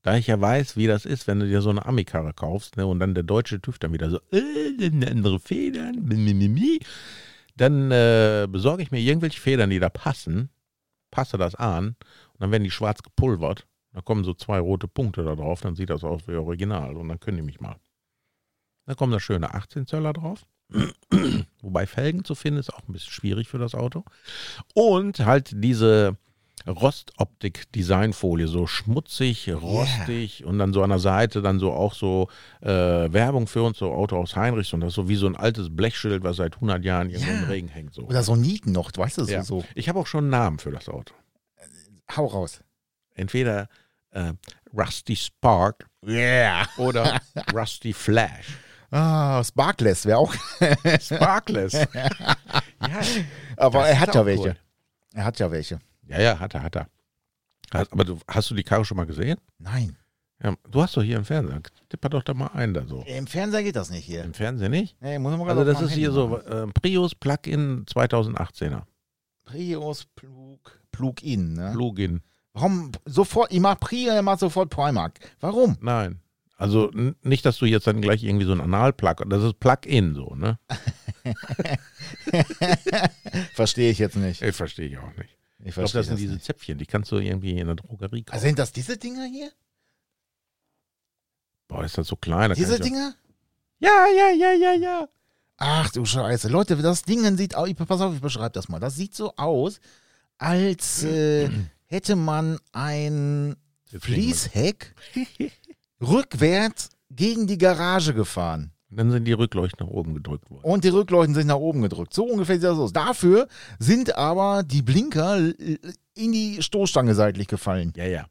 Da ich ja weiß, wie das ist, wenn du dir so eine Ami-Karre kaufst ne, und dann der deutsche TÜV dann wieder so, äh, andere Federn, mimimi, dann äh, besorge ich mir irgendwelche Federn, die da passen, passe das an und dann werden die schwarz gepulvert. Da kommen so zwei rote Punkte da drauf, dann sieht das aus wie Original und dann können die mich mal. Da kommen da schöne 18 Zöller drauf. <clears throat> Wobei Felgen zu finden ist auch ein bisschen schwierig für das Auto. Und halt diese Rostoptik-Designfolie, so schmutzig, rostig und dann so an der Seite dann so auch so äh, Werbung für uns, so Autohaus Heinrichs und das so wie so ein altes Blechschild, was seit 100 Jahren irgendwo Ja. im Regen hängt. So. Oder so Nieten noch, weißt du, so. Ja. so. Ich habe auch schon einen Namen für das Auto. Hau raus. Entweder äh, Rusty Spark Yeah. oder <laughs> Rusty Flash. Ah, Sparkless wäre auch. <laughs> Sparkless. ja, Aber er hat ja welche. cool. Er hat ja welche. ja, ja, hat er, hat er. Hast, aber du, hast du die Karre schon mal gesehen? Nein. Ja, du hast doch hier im Fernseher. Tipper doch da mal ein da so. Im Fernseher geht das nicht hier. Im Fernsehen nicht? Nee, muss man Also das ist hier Handy so machen. äh, Prius Plug-in 2018er. Prius Plug, Plug-in, ne? Plug-in. Warum sofort, ich mach Pri, er macht sofort Primark. Warum? Nein. Also nicht, dass du jetzt dann gleich irgendwie so ein Anal-Plug, das ist Plug-in so, ne? <laughs> Verstehe ich jetzt nicht. Ich verstehe ich auch nicht. Ich Ich glaube, das sind das diese nicht. Zäpfchen, die kannst du irgendwie in der Drogerie kaufen. Also sind das diese Dinger hier? Boah, ist das so klein. da Diese Dinger? Ja, ja, ja, ja, ja. Ach du Scheiße. Leute, das Ding sieht aus, pass auf, ich beschreibe das mal. Das sieht so aus, als äh, <clears throat> hätte man ein Fließheck <laughs> rückwärts gegen die Garage gefahren. Dann sind die Rückleuchten nach oben gedrückt worden. Und die Rückleuchten sind nach oben gedrückt. So ungefähr sieht das aus. Dafür sind aber die Blinker in die Stoßstange seitlich gefallen. Ja, ja.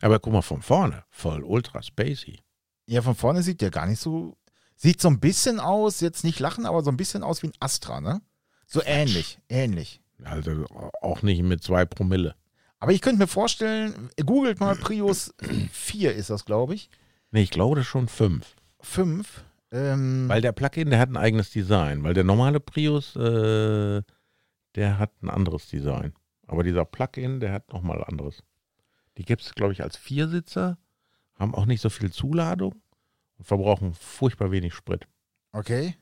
Aber guck mal von vorne, voll ultra spacey. Ja, von vorne sieht der gar nicht so. Sieht so ein bisschen aus, jetzt nicht lachen, aber so ein bisschen aus wie ein Astra, ne? So ähnlich, ähnlich. Also auch nicht mit zwei Promille. Aber ich könnte mir vorstellen, googelt mal Prius 4 ist das, glaube ich. Nee, ich glaube, das ist schon fünf. 5. Ähm, Weil der Plug-in, der hat ein eigenes Design. Weil der normale Prius, äh, der hat ein anderes Design. Aber dieser Plug-in, der hat nochmal anderes. Die gibt es, glaube ich, als Viersitzer, haben auch nicht so viel Zuladung und verbrauchen furchtbar wenig Sprit. okay.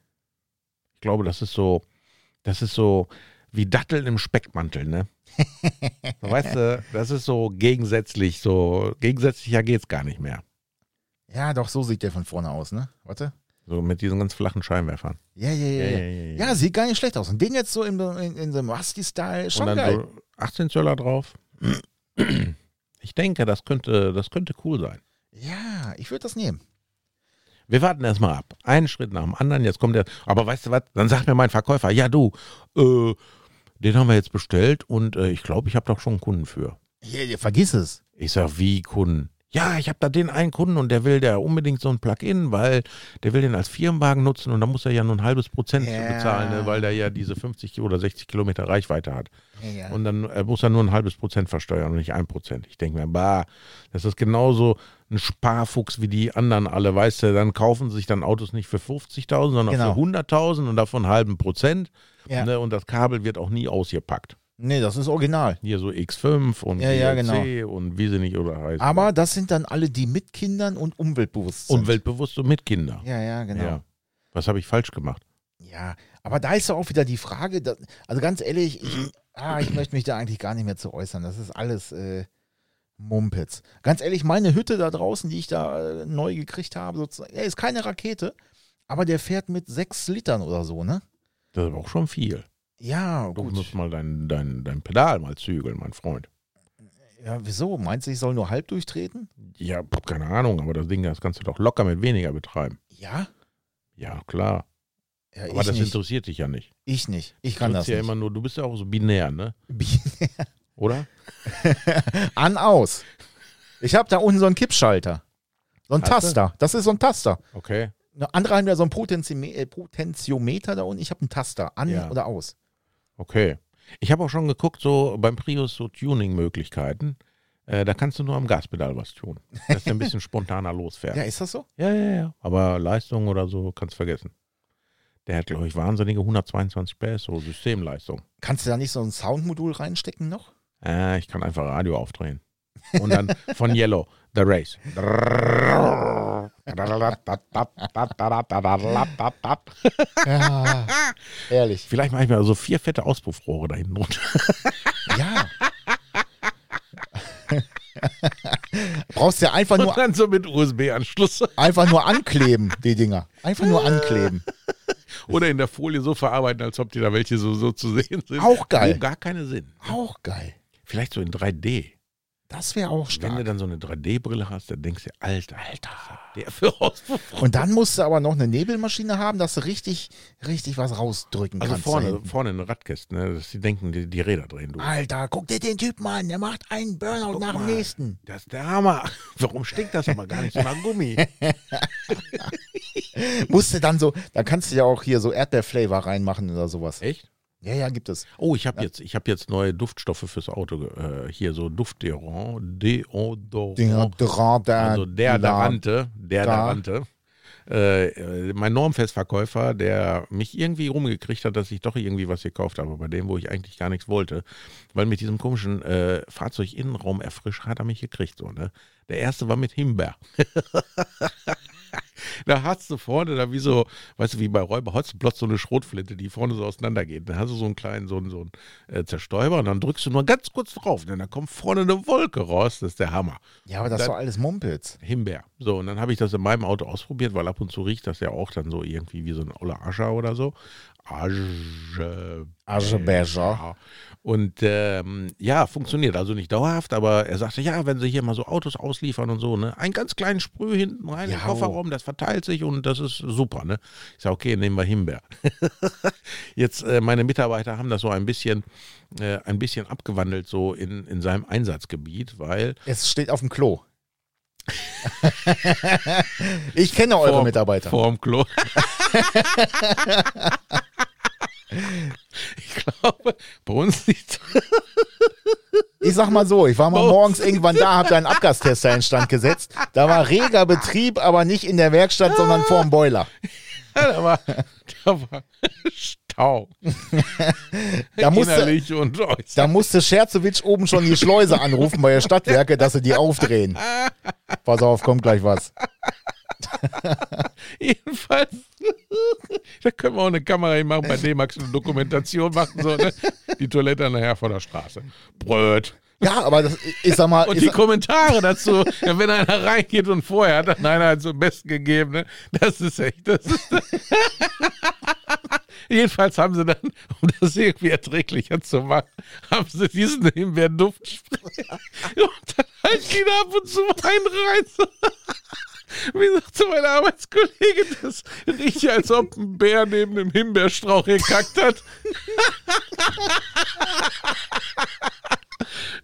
Ich glaube, das ist so, das ist so wie Datteln im Speckmantel, ne? Weißt du, das ist so gegensätzlich, so gegensätzlicher geht's gar nicht mehr. Ja, doch, so sieht der von vorne aus, ne? Warte. So mit diesen ganz flachen Scheinwerfern. Ja, ja, ja. ja, ja. Ja, sieht gar nicht schlecht aus. Und den jetzt so in, in, in so einem Rusty-Style, Und schon dann geil. so 18 Zöller drauf. Ich denke, das könnte, das könnte cool sein. Ja, ich würde das nehmen. Wir warten erstmal ab. Einen Schritt nach dem anderen. Jetzt kommt der. Aber weißt du was? Dann sagt mir mein Verkäufer, ja du, äh, den haben wir jetzt bestellt und äh, ich glaube, ich habe doch schon einen Kunden für. Hier, hier, vergiss es. Ich sag, wie Kunden? Ja, ich habe da den einen Kunden und der will der unbedingt so ein Plug-in, weil der will den als Firmenwagen nutzen und da muss er ja nur ein halbes Prozent Ja. bezahlen, ne, weil der ja diese 50 oder 60 Kilometer Reichweite hat. Ja. Und dann äh, muss er nur ein halbes Prozent versteuern und nicht ein Prozent. Ich denke mir, bah, das ist genauso ein Sparfuchs wie die anderen alle, weißt du, dann kaufen sich dann Autos nicht für 50.000, sondern Genau. für 100.000 und davon einen halben Prozent. Ja. Ne, und das Kabel wird auch nie ausgepackt. Nee, das ist original. Hier so X5 und Ja, ja, GLC und wie sie nicht oder heißen. Aber das sind dann alle, die mit Kindern und umweltbewusst sind. Umweltbewusst und mit Kindern. Ja, ja, genau. Ja. Was habe ich falsch gemacht? Ja, aber da ist ja auch wieder die Frage, da, also ganz ehrlich, ich, <clears throat> ah, ich möchte mich da eigentlich gar nicht mehr zu äußern. Das ist alles äh, Mumpitz. Ganz ehrlich, meine Hütte da draußen, die ich da äh, neu gekriegt habe, sozusagen, ist keine Rakete, aber der fährt mit sechs Litern oder so, ne? Das ist aber auch schon viel. Ja, Du gut. musst mal dein, dein, dein Pedal mal zügeln, mein Freund. Ja, wieso? Meinst du, ich soll nur halb durchtreten? Ja, keine Ahnung, aber das Ding, das kannst du doch locker mit weniger betreiben. Ja? Ja, klar. Ja, Aber das nicht. interessiert dich ja nicht. Ich nicht. Ich Du kann drückst das ja nicht. immer nur, du bist ja auch so binär, ne? <laughs> Oder? <laughs> An, aus. Ich habe da unten so einen Kippschalter. So ein du? Taster. Das ist so ein Taster. Okay. Andere haben ja so ein Potentiome äh, Potentiometer da unten. Ich habe einen Taster. An Ja. oder aus. Okay. Ich habe auch schon geguckt, so beim Prius so Tuning-Möglichkeiten. Äh, da kannst du nur am Gaspedal was tun. Dass der ein bisschen <laughs> spontaner losfährt. Ja, ist das so? Ja, ja, ja. Aber Leistung oder so kannst vergessen. Der hat, glaube ich, wahnsinnige 122 PS, so Systemleistung. Kannst du da nicht so ein Soundmodul reinstecken noch? Äh, ich kann einfach Radio aufdrehen. Und dann von Yellow, The Race. Ja. Ehrlich. Vielleicht mache ich mir so vier fette Auspuffrohre da hinten runter. Ja. Brauchst ja einfach Und nur, dann so mit USB-Anschluss. einfach nur ankleben, die Dinger. Einfach nur ankleben. Oder in der Folie so verarbeiten, als ob die da welche so, so zu sehen sind. Auch geil. Wo gar keine Sinn. Auch geil. Vielleicht so in 3D. Das wäre auch Wenn du stark. dann so eine 3D-Brille hast, dann denkst du, Alter, Alter, der für Auspuffrohre. Und dann musst du aber noch eine Nebelmaschine haben, dass du richtig, richtig was rausdrücken Also kannst. da vorne, vorne eine Radkäste, ne, dass sie denken, die, die Räder drehen. Du. Alter, guck dir den Typen an, der macht einen Burnout Guck nach dem mal. nächsten. Das ist der Hammer. <laughs> Warum stinkt das aber gar nicht nach Gummi? <laughs> Musst du dann so, da kannst du ja auch hier so Erdbeerflavor reinmachen oder sowas. Echt? Ja, ja, gibt es. Oh, ich habe jetzt, ich hab jetzt neue Duftstoffe fürs Auto. Äh, hier so Duftdeodorant. Deodorant. Deodorant, der, Also da. Darante. Äh, äh, mein Normfestverkäufer, der mich irgendwie rumgekriegt hat, dass ich doch irgendwie was gekauft habe, bei dem, wo ich eigentlich gar nichts wollte. Weil mit diesem komischen äh, Fahrzeuginnenraumerfrischer hat er mich gekriegt. So, ne? Der erste war mit Himbeer. <laughs> da hast du vorne, da wie so, weißt du, wie bei Räuber Hotzenplotz so eine Schrotflinte, die vorne so auseinandergeht. Dann hast du so einen kleinen, so einen, so einen äh, Zerstäuber und dann drückst du nur ganz kurz drauf, denn da kommt vorne eine Wolke raus. Das ist der Hammer. Ja, aber das Dann- war alles Mumpitz. Himbeer. So, und dann habe ich das in meinem Auto ausprobiert, weil ab und zu riecht das ja auch dann so irgendwie wie so ein Oller Ascher oder so. Asche. Aschebecher. Ja. Und ähm, ja, funktioniert. Also nicht dauerhaft, aber er sagte, ja, wenn sie hier mal so Autos ausliefern und so, ne, einen ganz kleinen Sprüh hinten rein im Ja. Kofferraum, das verteilt sich und das ist super, ne? Ich sage, okay, nehmen wir Himbeer. <laughs> Jetzt, äh, meine Mitarbeiter haben das so ein bisschen, äh, ein bisschen abgewandelt, so in, in seinem Einsatzgebiet, weil Es steht auf dem Klo. <laughs> ich kenne eure Vorm- Mitarbeiter. Vorm Klo. <laughs> ich glaube, bei uns liegt Ich sag mal so, ich war mal uns morgens irgendwann da, hab da einen Abgastester in Stand gesetzt. Da war reger Betrieb, aber nicht in der Werkstatt, sondern vorm Boiler. da war, da war Stau. <laughs> Da musste, und da musste Scherzowitsch oben schon die Schleuse anrufen bei der Stadtwerke, dass sie die aufdrehen. Pass auf, kommt gleich was. <laughs> Jedenfalls, da können wir auch eine Kamera hinmachen, bei D-Max eine Dokumentation machen, so, ne? Die Toilette nachher vor der Straße. Bröt. Ja, aber das, ich sag mal, Und die Kommentare dazu, ja, wenn einer reingeht und vorher hat dann einer halt so am besten gegeben, ne? Das ist echt, das ist. <laughs> Jedenfalls haben sie dann, um das irgendwie erträglicher zu machen, haben sie diesen Himbeerduftspray <laughs> und dann halt ihn ab und zu einen rein. So. Wie sagte meine Arbeitskollegin, das riecht als ob ein Bär neben dem Himbeerstrauch gekackt hat. <laughs>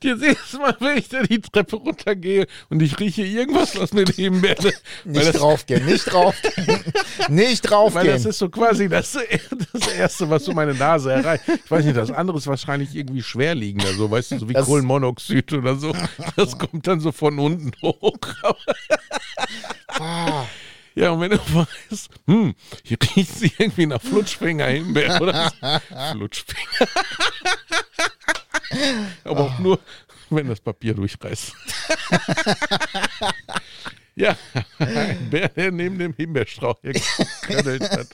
Jetzt jedes Mal, wenn ich da die Treppe runtergehe und ich rieche irgendwas, was mit Himbeer. Weil nicht draufgehen, nicht draufgehen. <laughs> nicht weil das draufgehen. ist so quasi das, <laughs> das Erste, was so meine Nase erreicht. Ich weiß nicht, das andere ist wahrscheinlich irgendwie schwerliegender, so, weißt du, so wie Das- Kohlenmonoxid oder so. Das kommt dann so von unten hoch. Ah, Ja, und wenn du <laughs> weißt, hm, hier riecht sie irgendwie nach Flutschfinger Himbeer oder so. <laughs> Flutschfinger. Aber auch nur, wenn das Papier durchreißt. <laughs> ja, ein Bär, der neben dem Himbeerstrauch hier gekradelt hat.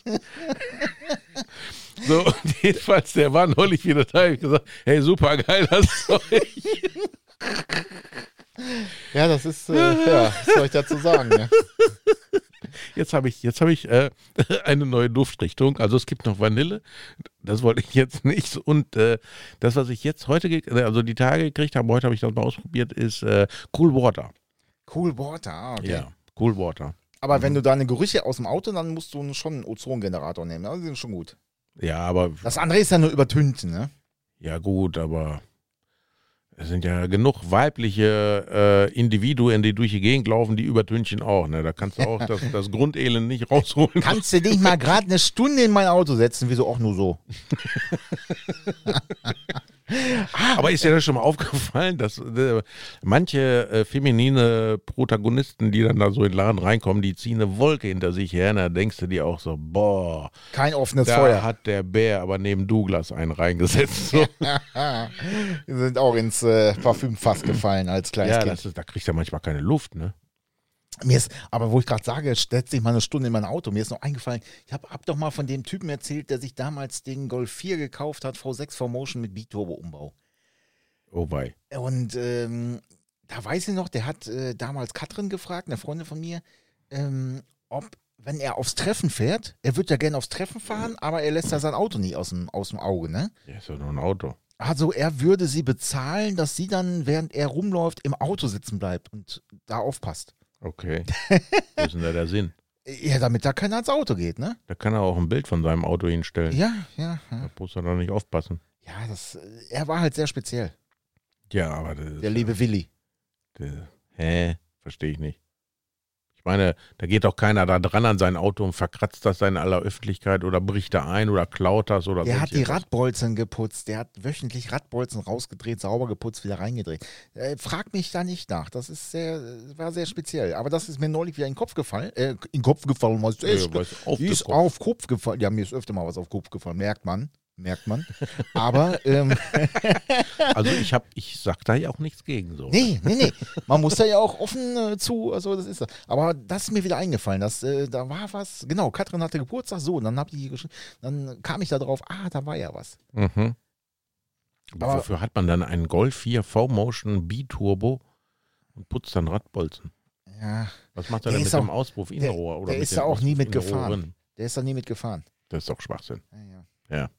So, und jedenfalls, der war neulich wieder da. Ich gesagt, hey, super geil, das Zeug. Ja, das ist, äh, ja, was soll ich dazu sagen? Ne? Jetzt habe ich, jetzt habe ich äh, <laughs> eine neue Duftrichtung. Also es gibt noch Vanille. Das wollte ich jetzt nicht. Und äh, das, was ich jetzt heute, also die Tage gekriegt habe, heute habe ich das mal ausprobiert, ist äh, Cool Water. Cool Water, ah, okay. Ja, Cool Water. Aber wenn du deine Gerüche aus dem Auto, dann musst du schon einen Ozongenerator nehmen. Also die sind schon gut. Ja, aber Das andere ist ja nur übertüncht, ne? ja gut, aber es sind ja genug weibliche äh, Individuen, die durch die Gegend laufen, die übertünchen auch. Ne? Da kannst du auch das, das Grundelend nicht rausholen. Kannst du dich mal <laughs> gerade eine Stunde in mein Auto setzen? Wieso auch nur so? <laughs> Aber ist dir das schon mal aufgefallen, dass äh, manche äh, feminine Protagonisten, die dann da so in den Laden reinkommen, die ziehen eine Wolke hinter sich her, und da denkst du dir auch so, boah, Kein offenes da Feuer. hat der Bär aber neben Douglas einen reingesetzt. So. <laughs> Sind auch ins äh, Parfümfass gefallen als kleines ja, ist, da kriegt er manchmal keine Luft, ne? Mir ist, aber wo ich gerade sage, setz dich mal eine Stunde in mein Auto. Mir ist noch eingefallen, ich habe hab doch mal von dem Typen erzählt, der sich damals den Golf 4 gekauft hat, V6 V-Motion mit Biturbo-Umbau. Oh wei. Und ähm, da weiß ich noch, der hat äh, damals Katrin gefragt, eine Freundin von mir, ähm, ob, wenn er aufs Treffen fährt, er wird ja gerne aufs Treffen fahren, aber er lässt da sein Auto nie aus dem, aus dem Auge, ne? Ja, ist doch nur ein Auto. Also er würde sie bezahlen, dass sie dann, während er rumläuft, im Auto sitzen bleibt und da aufpasst. Okay. <laughs> Wo ist denn da der Sinn? Ja, damit da keiner ans Auto geht, ne? Da kann er auch ein Bild von seinem Auto hinstellen. Ja, ja, ja. Da muss er doch nicht aufpassen. Ja, das, äh, er war halt sehr speziell, Ja, aber das, der liebe Willi. das, hä? Verstehe ich nicht. Ich meine, da geht doch keiner da dran an sein Auto und verkratzt das in aller Öffentlichkeit oder bricht da ein oder klaut das oder Der sonst hat die. Radbolzen geputzt, der hat wöchentlich Radbolzen rausgedreht, sauber geputzt, wieder reingedreht. Äh, frag mich da nicht nach, das ist sehr, war sehr speziell. Aber das ist mir neulich wieder in den Kopf gefallen. Äh, in den Kopf gefallen, was Ja, ist, auf ist Kopf. auf Kopf gefallen. Ja, mir ist öfter mal was auf Kopf gefallen, merkt man. Merkt man. Aber ähm, <laughs> Also ich habe, ich sag da ja auch nichts gegen so. Nee, nee, nee. Man muss da ja auch offen äh, zu, also das ist das. Aber das ist mir wieder eingefallen, dass äh, da war was, genau, Katrin hatte Geburtstag, so, und dann hab ich geschrieben, dann kam ich da drauf, ah, da war ja was. Mhm. Aber Aber- wofür hat man dann einen Golf 4 V-Motion B-Turbo und putzt dann Radbolzen? Ja, Was macht er Der denn mit auch- dem Auspuff Innenrohr? Oder der mit ist da auch nie mitgefahren. Der ist da nie mitgefahren. Das ist doch Schwachsinn. Ja, ja. Ja.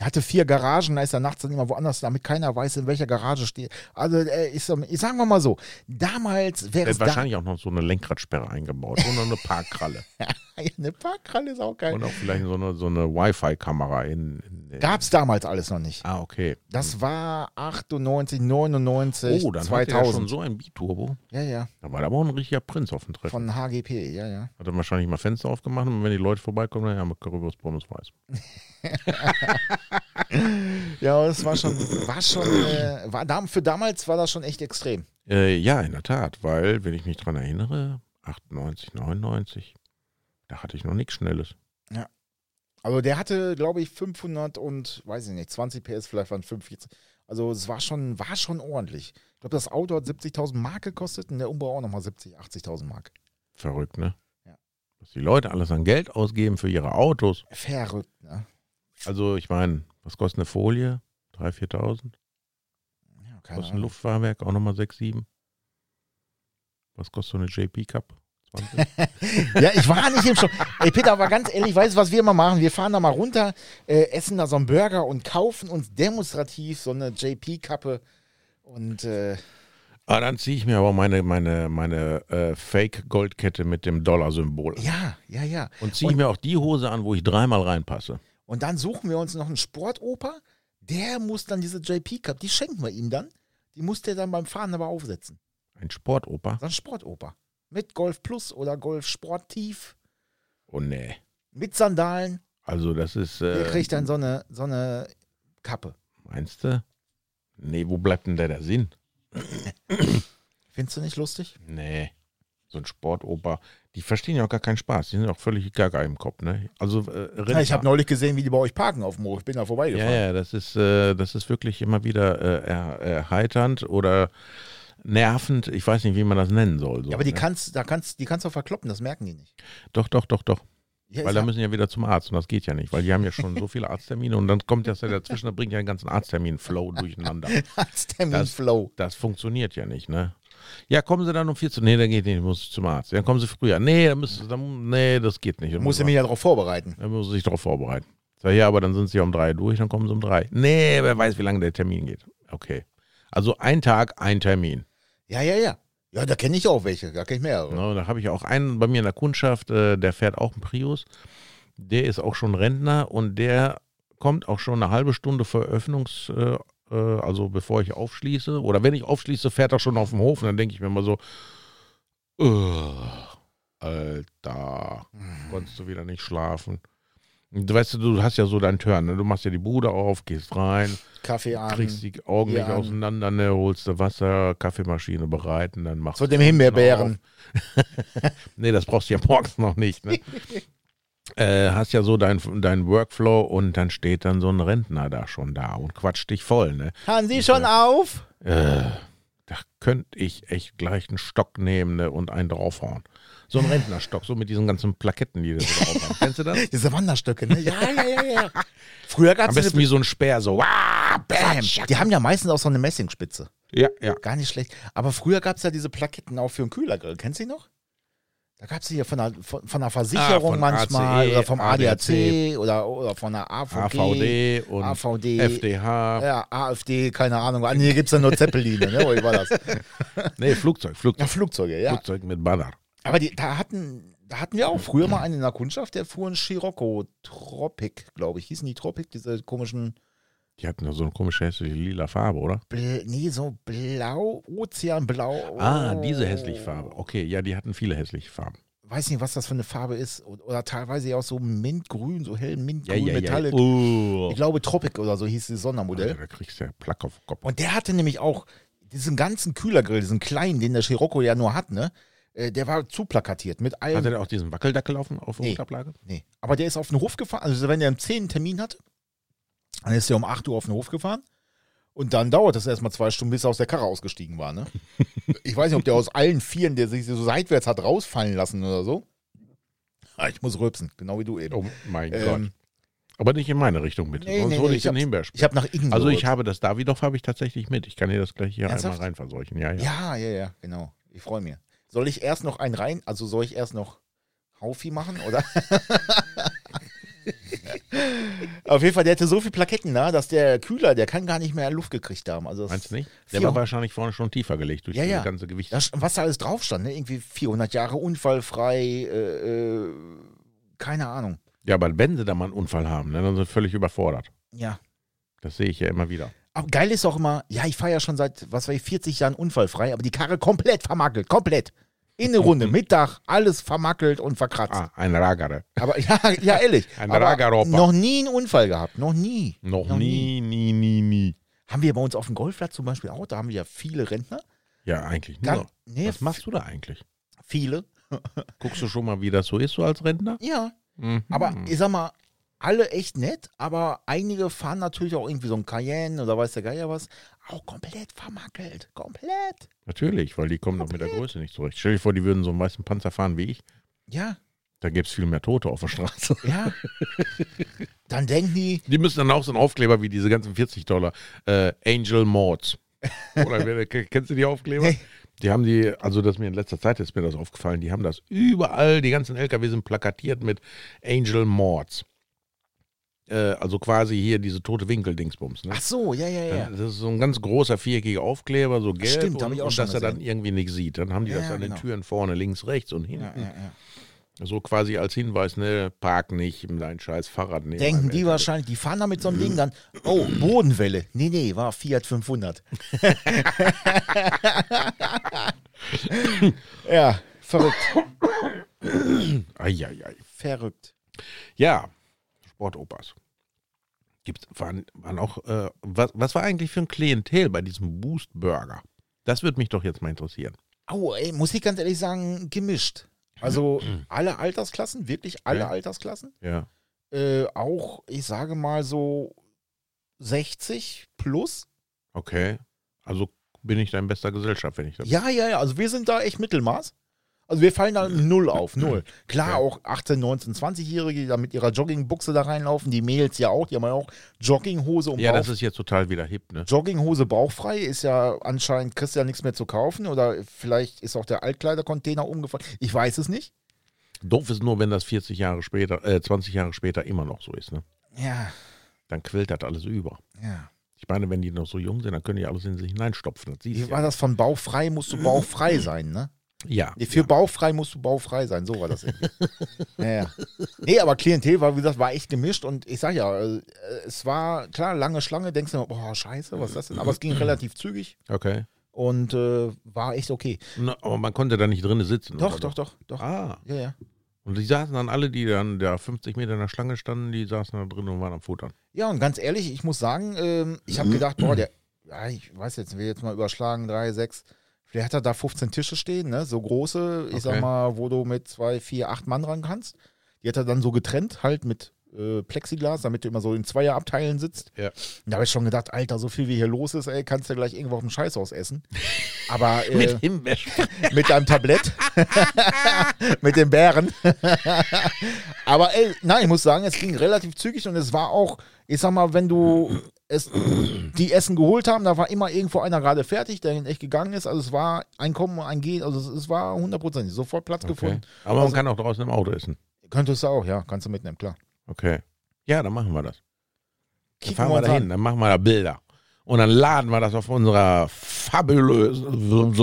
Er hatte vier Garagen, da ist er nachts dann immer woanders, damit keiner weiß, in welcher Garage steht. Also, ist, ähm, sagen wir mal so, damals wäre es da, wahrscheinlich auch noch so eine Lenkradsperre eingebaut und noch eine Parkkralle. <laughs> Eine Parkkralle ist auch geil. und auch vielleicht so eine, so eine Wi-Fi-Kamera in, in Gab es damals alles noch nicht. Ah, okay. Das war 98, 99, Oh, dann hat er 2000. schon so ein B-Turbo. Ja, ja, Da war da aber auch ein richtiger Prinz auf dem Treffen. von HGP, ja, ja. Hat er wahrscheinlich mal Fenster aufgemacht und wenn die Leute vorbeikommen, dann haben wir Currywurst, Pommes, Weiß. <laughs> <laughs> Ja, das war schon, war schon, äh, war, für damals war das schon echt extrem. Äh, ja, in der Tat, weil, wenn ich mich dran erinnere, 98, 99, da hatte ich noch nichts Schnelles. Also der hatte, glaube ich, 500 und, weiß ich nicht, 20 PS, vielleicht waren 45. Also es war schon, war schon ordentlich. Ich glaube, das Auto hat 70.000 Mark gekostet und der Umbau auch nochmal 70.000, 80.000 Mark. Verrückt, ne? Ja. Was die Leute alles an Geld ausgeben für ihre Autos. Verrückt, ne? Also, ich meine, was kostet eine Folie? 3.000, 4.000? Ja, Kostet ein Ahnung. Luftfahrwerk auch nochmal 6, 7? Was kostet so eine JP Cup? 20? <laughs> Ja, ich war nicht im Shop. Ey, Peter, aber ganz ehrlich, weißt du, was wir immer machen? Wir fahren da mal runter, äh, essen da so einen Burger und kaufen uns demonstrativ so eine JP-Kappe und äh, ah, dann ziehe ich mir aber meine, meine, meine äh, Fake-Goldkette mit dem Dollar-Symbol an. ja, ja, ja. Und ziehe ich mir auch die Hose an, wo ich dreimal reinpasse. Und dann suchen wir uns noch einen Sportoper, der muss dann diese JP-Cup, die schenken wir ihm dann. Die muss der dann beim Fahren aber aufsetzen. Ein Sportoper? Ein Sportoper. Mit Golf Plus oder Golf Sport Tief, Oh nee. mit Sandalen. Also das ist, Der äh, kriegt dann so eine, so eine Kappe. meinst du? Nee, wo bleibt denn da der Sinn? Findest du nicht lustig? Nee. So ein Sportoper. Die verstehen ja auch gar keinen Spaß. Die sind auch völlig gaga im Kopf, ne? Also, äh. Ja, ich habe neulich gesehen, wie die bei euch parken auf dem Hof. Ich bin da ja, vorbeigefahren. ja, das ist, äh, das ist wirklich immer wieder äh, er, erheiternd oder nervend. Ich weiß nicht, wie man das nennen soll. So, Ja, aber die ne? kannst, da kannst, die kannst du verkloppen, das merken die nicht. Doch, doch, doch, doch. Ja, Weil da müssen ja wieder zum Arzt und das geht ja nicht, weil die haben ja schon so viele Arzttermine und dann kommt das ja dazwischen, da bringt ja den ganzen Arzttermin-Flow durcheinander. <laughs> Arzttermin Das- Flow. Das funktioniert ja nicht, ne? Ja, kommen Sie dann um 14 Uhr? Nee, dann geht nicht, muss ich zum Arzt. Dann kommen Sie früher. Nee, dann müssen, dann, nee das geht nicht. Muss ich mich ja darauf vorbereiten. Dann muss ich sich darauf vorbereiten. Sag, ja, aber dann sind Sie um drei durch, dann kommen Sie um drei. Nee, wer weiß, wie lange der Termin geht. Okay. Also ein Tag, ein Termin. Ja, ja, ja. Ja, da kenne ich auch welche, da kenne ich mehrere. Ne, da habe ich auch einen bei mir in der Kundschaft, äh, der fährt auch einen Prius. Der ist auch schon Rentner und der kommt auch schon eine halbe Stunde vor Öffnungs, äh, äh, also bevor ich aufschließe. Oder wenn ich aufschließe, fährt er schon auf dem Hof und dann denke ich mir mal so, "Ugh, Alter, konntest du wieder nicht schlafen. Du weißt, du hast ja so deinen Turn, ne? du machst ja die Bude auf, gehst rein, Kaffee an. kriegst die Augen nicht an. auseinander, ne? holst du Wasser, Kaffeemaschine bereiten, dann machst Zu du dem Himbeerbeeren. <laughs> Nee, das brauchst du ja morgens noch nicht. Ne? <laughs> äh, hast ja so deinen dein Workflow und dann steht dann so ein Rentner da schon da und quatscht dich voll. Ne? Haben Sie schon auf? Äh, da könnte ich echt gleich einen Stock nehmen ne, und einen draufhauen. So ein Rentnerstock, so mit diesen ganzen Plaketten, die da so drauf haben. <laughs> Kennst du das? Diese Wanderstöcke, ne? Ja, ja, ja, ja. <laughs> Früher gab Am es besten wie so ein Speer, so. Wah, Bam. Die haben ja meistens auch so eine Messingspitze. Ja, ja. Gar nicht schlecht. Aber früher gab es ja diese Plaketten auch für einen Kühlergrill. Kennst du die noch? Da gab es ja von der, von, von der Versicherung Ah, von manchmal ACE, oder vom ADAC, ADAC. oder, oder von der AVG. AVD und AVD. FDH. Ja, AfD, keine Ahnung. Ah, nee, gibt es ja nur Zeppeline, ne? Wie war das? <laughs> Nee, Flugzeug, Ja, Flugzeug. Flugzeuge, ja. Flugzeug mit Banner. Aber die, da hatten, da hatten wir auch früher mal einen in der Kundschaft, der fuhr einen Scirocco Tropic, glaube ich. Hießen die Tropic, diese komischen, Die hatten ja so eine komische hässliche lila Farbe, oder? Bl nee, so blau, Ozeanblau. Ah, diese hässliche Farbe. Okay, ja, die hatten viele hässliche Farben. Weiß nicht, was das für eine Farbe ist. Oder, teilweise auch so Mintgrün, so hell Ja, Mintgrün, ja, ja. Metallic. Oh. Ich glaube Tropic oder so hieß das Sondermodell. Alter, da kriegst du ja Plack auf den Kopf. Und der hatte nämlich auch diesen ganzen Kühlergrill, diesen kleinen, den der Scirocco ja nur hat, ne? Äh, Der war zu plakatiert mit allem. Hatte der auch diesen Wackeldackel auf, auf der Nee. Unterablage? Nee. Aber der ist auf den Hof gefahren. Also, wenn der 10 einen Termin hatte, dann ist er um 8 Uhr auf den Hof gefahren. Und dann dauert es erstmal zwei Stunden, bis er aus der Karre ausgestiegen war. Ne? <laughs> Ich weiß nicht, ob der aus allen Vieren, der sich so seitwärts hat rausfallen lassen oder so. Ah, Ich muss rülpsen, genau wie du eben. Oh mein Ähm, Gott. Aber nicht in meine Richtung bitte, nee, sonst nee, hole nee, ich ich den Himbeerspray. Ich habe nach innen Also ich habe das Davidoff habe ich tatsächlich mit. Ich kann dir das gleich hier Ernsthaft? einmal rein verseuchen. Ja, ja. Ja, ja, ja, genau. Ich freue mich. Soll ich erst noch einen rein? Also soll ich erst noch Haufi machen? Oder? <laughs> Auf jeden Fall, der hatte so viele Plaketten da, dass der Kühler, der kann gar nicht mehr Luft gekriegt haben. Also Meinst du nicht? Der war wahrscheinlich vorne schon tiefer gelegt durch Ja, das ja. ganze Gewicht. Das, was da alles drauf stand, ne? Irgendwie 400 Jahre unfallfrei, äh, äh, keine Ahnung. Ja, aber wenn sie da mal einen Unfall haben, ne, dann sind sie völlig überfordert. Ja. Das sehe ich ja immer wieder. Aber geil ist auch immer, ja, ich fahre ja schon seit, was weiß ich, 40 Jahren unfallfrei, aber die Karre komplett vermackelt, komplett. In eine Runde, Mittag, alles vermackelt und verkratzt. Ah, ein Ragare. Aber ja, ja, ehrlich. <laughs> Ein Ragaropa. noch nie einen Unfall gehabt, noch nie. Noch, Noch nie, nie, nie, nie. Haben wir bei uns auf dem Golfplatz zum Beispiel auch, da haben wir ja viele Rentner. Ja, eigentlich Gar- nur. nee, Was machst du da eigentlich? Viele. <laughs> Guckst du schon mal, wie das so ist, so als Rentner? Ja, Mhm. aber ich sag mal, alle echt nett, aber einige fahren natürlich auch irgendwie so ein Cayenne oder weiß der Geier was, auch komplett vermackelt. Komplett. Natürlich, weil die kommen doch mit der Größe nicht zurecht. Stell dir vor, die würden so einen weißen Panzer fahren wie ich. Ja, Da gäbe es viel mehr Tote auf der Straße. ja. Dann denken die, Die müssen dann auch so einen Aufkleber wie diese ganzen 40 Dollar. Äh, Angel Mords. Oder wer- kennst du die Aufkleber? Nee. Die haben die, also das mir in letzter Zeit ist mir das aufgefallen, die haben das überall, die ganzen LKW sind plakatiert mit Angel Mords. Äh, also quasi hier diese tote Winkel-Dingsbums. Ne? ach so, ja, ja, ja. Das ist so ein ganz großer viereckiger Aufkleber, so gelb Stimmt, und, ich auch und dass er dann irgendwie nichts sieht. Dann haben die Ja, das an den genau. Türen vorne, links, rechts und hinten. ja, ja. So quasi als Hinweis, ne, park nicht dein scheiß Fahrrad neben Denken die wahrscheinlich, die fahren da mit so einem Ding dann, oh, Bodenwelle. Nee, nee, war Fiat 500. <laughs> ja, verrückt. Eieiei. Verrückt. Ja, Sportopas. Gibt's, waren, waren auch, äh, was, was war eigentlich für ein Klientel bei diesem Boost Burger? Das würde mich doch jetzt mal interessieren. Au, ey, muss ich ganz ehrlich sagen, gemischt. Also <clears throat> alle Altersklassen, wirklich alle Ja. Altersklassen. Ja. Äh, auch, ich sage mal so 60 plus. Okay. Also bin ich da in bester Gesellschaft, wenn ich das. Ja, ja, ja. Also wir sind da echt Mittelmaß. Also wir fallen da <clears throat> null auf, null. Klar, auch 18, 19, 20-Jährige, die da mit ihrer Joggingbuchse da reinlaufen, die Mädels ja auch, die haben ja auch Jogginghose und Ja, Bauch, das ist jetzt total wieder hip, ne? Jogginghose bauchfrei, ist ja anscheinend, kriegst ja nichts mehr zu kaufen oder vielleicht ist auch der Altkleidercontainer umgefallen. Ich weiß es nicht. Doof ist nur, wenn das 40 Jahre später, äh, 20 Jahre später immer noch so ist, ne? Ja, Dann quillt das alles über. ja. Ich meine, wenn die noch so jung sind, dann können die alles in sich hineinstopfen. Das Wie war ja. das von bauchfrei, musst du bauchfrei <clears throat> sein, ne? Ja. Nee, für ja. baufrei musst du baufrei sein, so war das irgendwie. <laughs> naja. Nee, aber Klientel war, wie gesagt, war echt gemischt und ich sag ja, äh, es war klar, lange Schlange, denkst du, immer, boah, scheiße, was ist das denn? Aber es ging <clears throat> relativ zügig. Okay. Und äh, war echt okay. Na, aber man konnte da nicht drinnen sitzen. Doch, doch, doch, doch, Ah. Ja, ja. Und die saßen dann alle, die dann da 50 Meter in der Schlange standen, die saßen da drin und waren am Futtern. Ja, und ganz ehrlich, ich muss sagen, ähm, ich habe <clears throat> gedacht, boah, der, ja, ich weiß jetzt, will jetzt mal überschlagen, 3, 6, der hat da 15 Tische stehen, ne? so große, ich sag mal, wo du mit zwei, vier, acht Mann ran kannst. Die hat er dann so getrennt, halt mit äh, Plexiglas, damit du immer so in Zweierabteilen sitzt. Ja. Da habe ich schon gedacht, Alter, so viel wie hier los ist, ey, kannst du gleich irgendwo auf dem Scheißhaus essen. <laughs> Aber äh, mit Himbeeren. <laughs> mit deinem Tablett. <laughs> mit den Bären. Aber ey, nein, ich muss sagen, es ging relativ zügig und es war auch, ich sag mal, wenn du es, die Essen geholt haben, da war immer irgendwo einer gerade fertig, der echt gegangen ist. Also es war ein Kommen und ein Gehen, also es, es war hundertprozentig sofort Platz Okay. gefunden. Aber man Also- kann auch draußen im Auto essen. Könntest du auch, ja, kannst du mitnehmen, klar. Okay. Ja, dann machen wir das. Dann Kicken fahren wir dahin, an. dann machen wir da Bilder. Und dann laden wir das auf unserer fabulösen,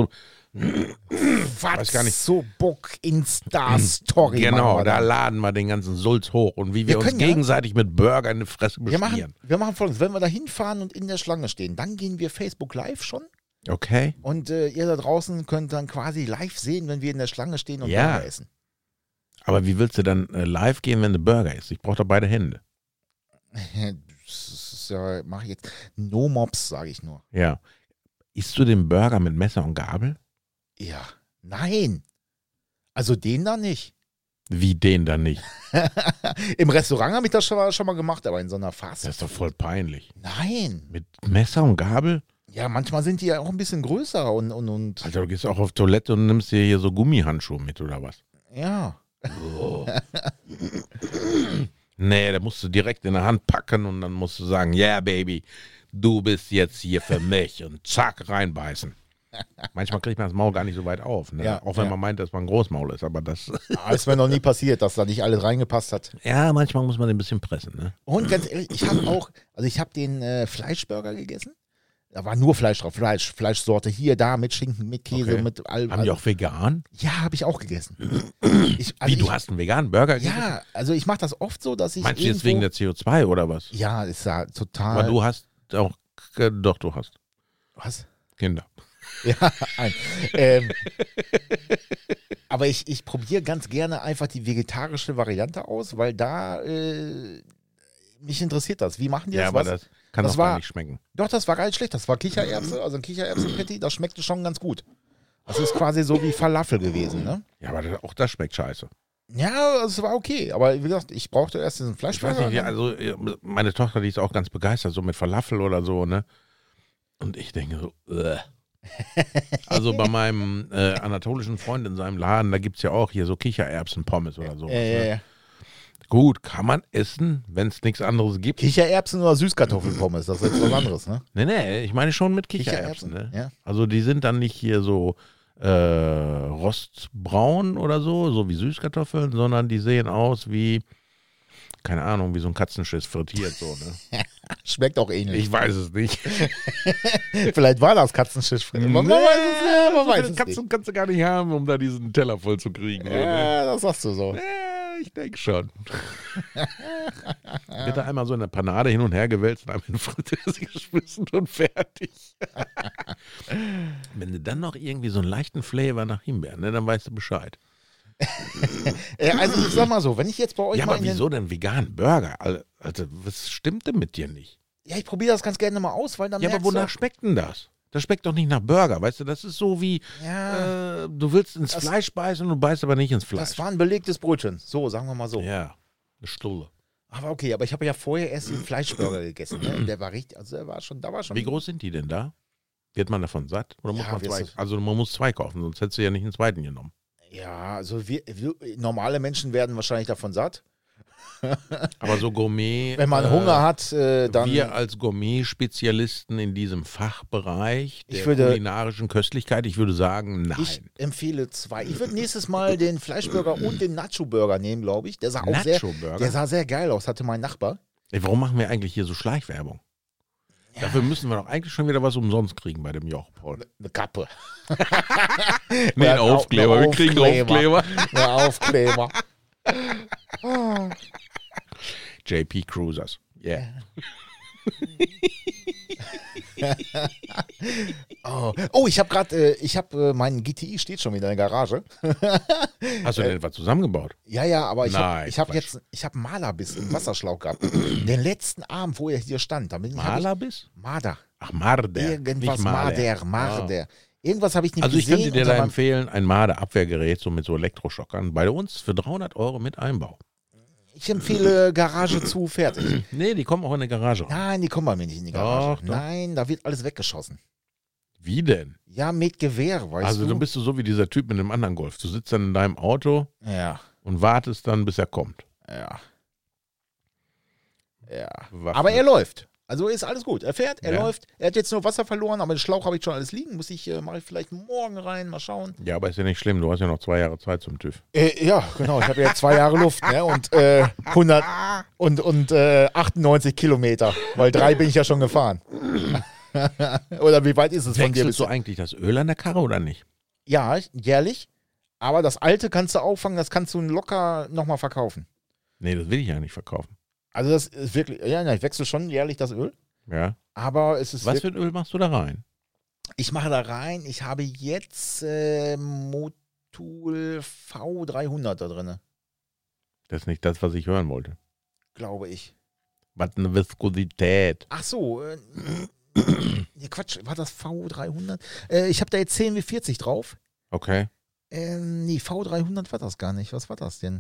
so, weiß gar nicht. So Bock Insta-Story. genau, da laden wir den ganzen Sulz hoch und wie wir, Wir uns können ja- gegenseitig mit Burger in die Fresse Wir machen, wir machen folgendes: Wenn wir da hinfahren und in der Schlange stehen, dann gehen wir Facebook Live schon. Okay. Und äh, ihr da draußen könnt dann quasi live sehen, wenn wir in der Schlange stehen und Ja. Burger essen. Aber wie willst du dann äh, live gehen, wenn du Burger isst? Ich brauche da beide Hände. <laughs> Ja, mach ich jetzt. No Mops, sage ich nur. Ja. Isst du den Burger mit Messer und Gabel? Ja. Nein. Also den da nicht. Wie den dann nicht? <laughs> Im Restaurant habe ich das schon mal, schon mal gemacht, aber in so einer Fast. Das ist doch voll peinlich. Nein. Mit Messer und Gabel? Ja, manchmal sind die ja auch ein bisschen größer und, und, und Alter, du gehst auch auf Toilette und nimmst dir hier so Gummihandschuhe mit oder was? ja. Nee, da musst du direkt in der Hand packen und dann musst du sagen, ja, yeah, Baby, du bist jetzt hier für mich und zack, reinbeißen. Manchmal kriegt man das Maul gar nicht so weit auf, ne? Ja, auch wenn ja. man meint, dass man ein Großmaul ist, aber das, Aber <laughs> ist mir noch nie passiert, dass da nicht alles reingepasst hat. ja, manchmal muss man den ein bisschen pressen, ne? Und ganz ehrlich, ich habe auch, also ich habe den äh, Fleischburger gegessen. Da war nur Fleisch drauf, Fleisch, Fleischsorte hier, da mit Schinken, mit Käse, Okay. mit allem. Haben die auch vegan? Ja, habe ich auch gegessen. Ich, also Wie, ich, du hast einen veganen Burger gegessen? Ja, also ich mache das oft so, dass ich Meinst du jetzt wegen der CO2 oder was? Ja, ist ja total. Aber du hast auch, äh, doch, du hast Was? Kinder. Ja, ein. ähm, aber ich, ich probiere ganz gerne einfach die vegetarische Variante aus, weil da äh, mich interessiert das. Wie machen die Ja, das? aber Was? das kann das war- nicht schmecken. Doch, das war gar nicht schlecht. Das war Kichererbse, <clears throat> also ein Kichererbsen-Patty, das schmeckte schon ganz gut. Das ist quasi so wie Falafel gewesen, ne? Ja, aber das, auch das schmeckt scheiße. Ja, es war okay. Aber wie gesagt, ich brauchte erst diesen Fleischburger. nicht, ja, also äh, meine Tochter, die ist auch ganz begeistert, so mit Falafel oder so, ne? Und ich denke so, äh. Also bei meinem äh, anatolischen Freund in seinem Laden, da gibt es ja auch hier so Kichererbsen-Pommes oder so. äh, ne? äh, Gut, kann man essen, wenn es nichts anderes gibt. Kichererbsen oder Süßkartoffelpommes, das ist jetzt was anderes, ne? Nee, nee, ich meine schon mit Kichererbsen. Kichererbsen, ne? ja. Also die sind dann nicht hier so äh, rostbraun oder so, so wie Süßkartoffeln, sondern die sehen aus wie, keine Ahnung, wie so ein Katzenschiss frittiert so. Ne? <laughs> Schmeckt auch ähnlich. Ich weiß es nicht. <laughs> Vielleicht war das Katzenschisch. Man, man weiß es, ja, man weiß es kannst, nicht. du, kannst du gar nicht haben, um da diesen Teller voll zu kriegen. so, ne? Ja, das sagst du so. Ja, ich denke schon. Wird da einmal so in der Panade hin und her gewälzt und einmal in Fritteuse <laughs> geschmissen und fertig. Wenn du dann noch irgendwie so einen leichten Flavor nach Himbeeren, ne, dann weißt du Bescheid. Äh, also ich sag mal so, wenn ich jetzt bei euch Ja, mal aber wieso denn vegan Burger? Al- Also, was stimmt denn mit dir nicht? Ja, ich probiere das ganz gerne mal aus, weil dann Ja, aber wonach schmeckt denn das? Das schmeckt doch nicht nach Burger, weißt du? Das ist so wie, Ja, äh, du willst ins Fleisch beißen und du beißt aber nicht ins Fleisch. das war ein belegtes Brötchen. So, sagen wir mal so. ja, eine Stulle. Aber okay, aber ich habe ja vorher erst den Fleischburger gegessen. Ne? Der war richtig, also der war schon, da war schon. Wie groß sind die denn da? Wird man davon satt? Oder muss Ja, man zwei? Also man muss zwei kaufen, sonst hättest du ja nicht einen zweiten genommen. Ja, also wir, wir, normale Menschen werden wahrscheinlich davon satt. <laughs> Aber so Gourmet. Wenn man äh, Hunger hat, äh, dann. wir als Gourmet-Spezialisten in diesem Fachbereich der Ich würde- kulinarischen Köstlichkeit, ich würde sagen, nein. ich empfehle zwei. Ich würde nächstes Mal den Fleischburger und den Nacho-Burger nehmen, glaube ich. Der sah auch sehr, der sah sehr geil aus, hatte mein Nachbar. Ey, warum machen wir eigentlich hier so Schleichwerbung? Dafür müssen wir doch eigentlich schon wieder was umsonst kriegen bei dem Joch, Paul. Eine Kappe. <laughs> Nee, Ja, einen Aufkleber. Wir kriegen Aufkleber. Aufkleber. Eine Aufkleber. <laughs> JP Cruisers. Yeah. <laughs> Oh, oh ich habe gerade, äh, ich habe, äh, mein GTI steht schon wieder in der Garage. <laughs> Hast du denn etwas zusammengebaut? Ja, ja, aber ich habe hab jetzt, ich habe Malerbiss im Wasserschlauch gehabt. Den letzten Abend, wo er hier stand, da bin ich, hab ich Malabis? Marder. Ach, Marder. Irgendwas nicht Marder. Marder, Marder. Irgendwas habe ich nicht Also ich gesehen. könnte dir da empfehlen, ein Marder-Abwehrgerät so mit so Elektroschockern. Bei uns für 300 Euro mit Einbau. Ich empfehle Garage zu, fertig. <clears throat> Nee, die kommen auch in eine Garage. Nein, die kommen bei mir nicht in die Garage. Doch, doch. Nein, da wird alles weggeschossen. Wie denn? Ja, mit Gewehr, weißt also du. dann bist du so wie dieser Typ mit dem anderen Golf. Du sitzt dann in deinem Auto ja, und wartest dann, bis er kommt. ja. Ja. Waffen. Aber er läuft. Also ist alles gut. Er fährt, er Ja. läuft. Er hat jetzt nur Wasser verloren, aber den Schlauch habe ich schon alles liegen. Muss ich, äh, mache ich vielleicht morgen rein, mal schauen. Ja, aber ist ja nicht schlimm. Du hast ja noch zwei Jahre Zeit zum TÜV. Äh, ja, genau. Ich habe ja zwei Jahre Luft ne? und äh, 100 und, und äh, 98 Kilometer, weil drei bin ich ja schon gefahren. <laughs> oder wie weit ist es von dir? Wechselst du eigentlich das Öl an der Karre oder nicht? ja, jährlich. Aber das alte kannst du auffangen, das kannst du locker nochmal verkaufen. Nee, das will ich ja nicht verkaufen. Also das ist wirklich, ja, ich wechsle schon jährlich das Öl, Ja. aber es ist Was für ein Öl machst du da rein? ich mache da rein, ich habe jetzt äh, Motul V300 da drin, Das ist nicht das, was ich hören wollte. glaube ich. Was eine Viskosität. Ach so, äh, <coughs> nee, Quatsch, war das V300? Äh, ich habe da jetzt 10 wie 40 drauf. Okay. Ähm, nee, V300 war das gar nicht. Was war das denn?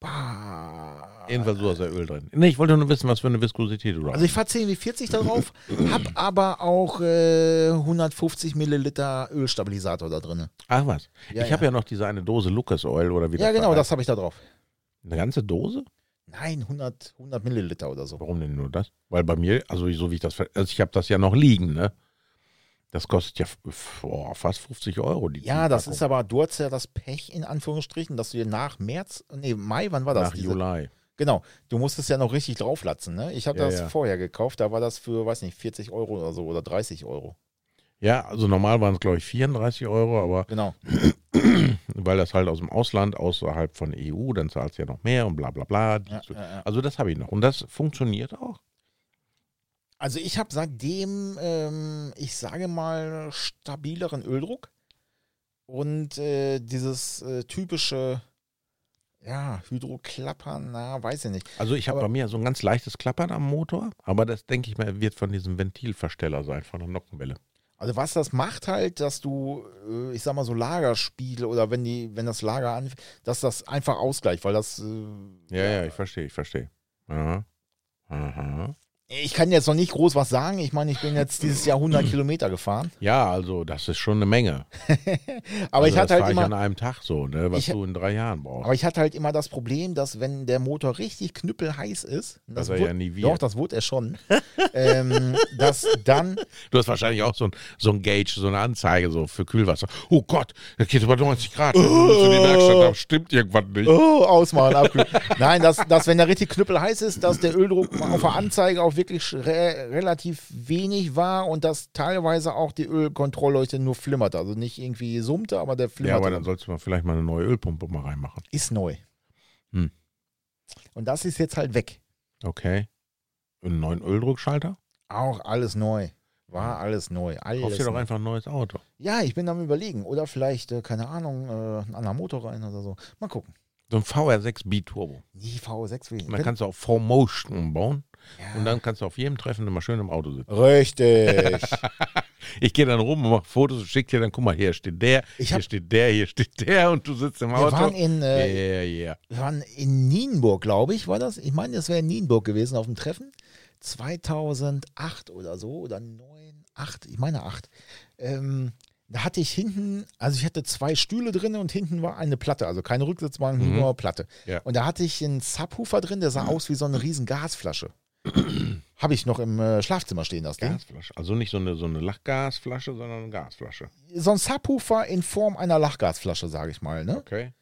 Bah. Jedenfalls so ist da Öl drin. Nee, ich wollte nur wissen, was für eine Viskosität du da Also ich fahre 10 wie 40 da drauf, hab aber auch äh, 150 Milliliter Ölstabilisator da drin. Ach was. Ja, ich habe ja noch diese eine Dose Lucas Oil oder wie Ja, das genau, da das habe ich da drauf. Eine ganze Dose? Nein, 100, 100 Milliliter oder so. Warum denn nur das? Weil bei mir, also so wie ich das, also ich habe das ja noch liegen, ne? Das kostet ja boah, fast 50 Euro. Die Ja, das ist aber, du hast ja das Pech in Anführungsstrichen, dass du dir nach März, nee, Mai, wann war das? nach Diese- Juli. Genau, du musstest ja noch richtig drauflatzen. Ne? Ich habe Ja, das ja. vorher gekauft, da war das für, weiß nicht, 40 Euro oder so oder 30 Euro. Ja, also normal waren es, glaube ich, 34 Euro, aber Genau. <clears throat> weil das halt aus dem Ausland, außerhalb von EU, dann zahlst du ja noch mehr und bla bla bla. Ja. Also das habe ich noch. Und das funktioniert auch. Also ich habe seitdem, ähm, ich sage mal, stabileren Öldruck und äh, dieses äh, typische, ja, Hydroklappern, na, weiß ich nicht. Also ich habe bei mir so ein ganz leichtes Klappern am Motor, aber das denke ich mal, wird von diesem Ventilversteller sein, von der Nockenwelle. Also was das macht halt, dass du, äh, ich sag mal so Lagerspiegel oder wenn die, wenn das Lager an, dass das einfach ausgleicht, weil das, äh, Ja, ja, ich verstehe, ich verstehe. Aha. Aha. Ich kann jetzt noch nicht groß was sagen. Ich meine, ich bin jetzt dieses Jahr 100 <clears throat> Kilometer gefahren, Ja, also das ist schon eine Menge. <laughs> aber also ich hatte das halt fahre ich immer, an einem Tag so, ne, was Ich- du in drei Jahren brauchst. aber ich hatte halt immer das Problem, dass wenn der Motor richtig knüppelheiß ist, Was das er wurde- ja nie wird. Doch, das wurde er schon. ähm, dass dann, <laughs> Du hast wahrscheinlich auch so ein, so ein Gauge, so eine Anzeige so für Kühlwasser. Oh Gott, das geht über 90 Grad. Du in die Werkstatt, da stimmt irgendwas nicht. oh, ausmachen, abkühlen. Nein, dass, dass wenn der richtig knüppelheiß ist, dass der Öldruck auf der Anzeige auch wirklich re relativ wenig war und dass teilweise auch die Ölkontrollleuchte nur flimmerte. Also nicht irgendwie summte, aber der Ja, flimmerte. aber dann sollst du mal vielleicht mal eine neue Ölpumpe mal reinmachen. ist neu. Hm. Und das ist jetzt halt weg. Okay. Und einen neuen Öldruckschalter? Auch alles neu. War alles neu. Alles Kauf dir doch einfach ein neues Auto. Ja, ich bin am überlegen. Oder vielleicht, äh, keine Ahnung, äh, ein anderer Motor rein oder so. Mal gucken. So ein VR6 B-Turbo. Die V6 will Und dann kannst du auch 4Motion umbauen. Ja. Und dann kannst du auf jedem Treffen immer schön im Auto sitzen. Richtig. <laughs> Ich gehe dann rum und mache Fotos und schicke dir dann, guck mal, hier steht der, Ich hier steht der, hier steht der und du sitzt im Wir Auto. waren in, äh, ja, ja. wir waren in Nienburg, glaube ich, war das? Ich meine, das wäre in Nienburg gewesen auf dem Treffen. 2008 oder so, oder 9, 8, ich meine 8. Ähm, da hatte ich hinten, also ich hatte zwei Stühle drin und hinten war eine Platte, also keine Rücksitzbank, Mhm. nur Platte. Ja. Und da hatte ich einen Subwoofer drin, der sah aus wie so eine riesen Gasflasche. <clears throat> Habe ich noch im äh, Schlafzimmer stehen, das Ding. Gasflasche. Also nicht so eine, so eine Lachgasflasche, sondern eine Gasflasche. So ein Subwoofer in Form einer Lachgasflasche, sage ich mal. Ne? Okay.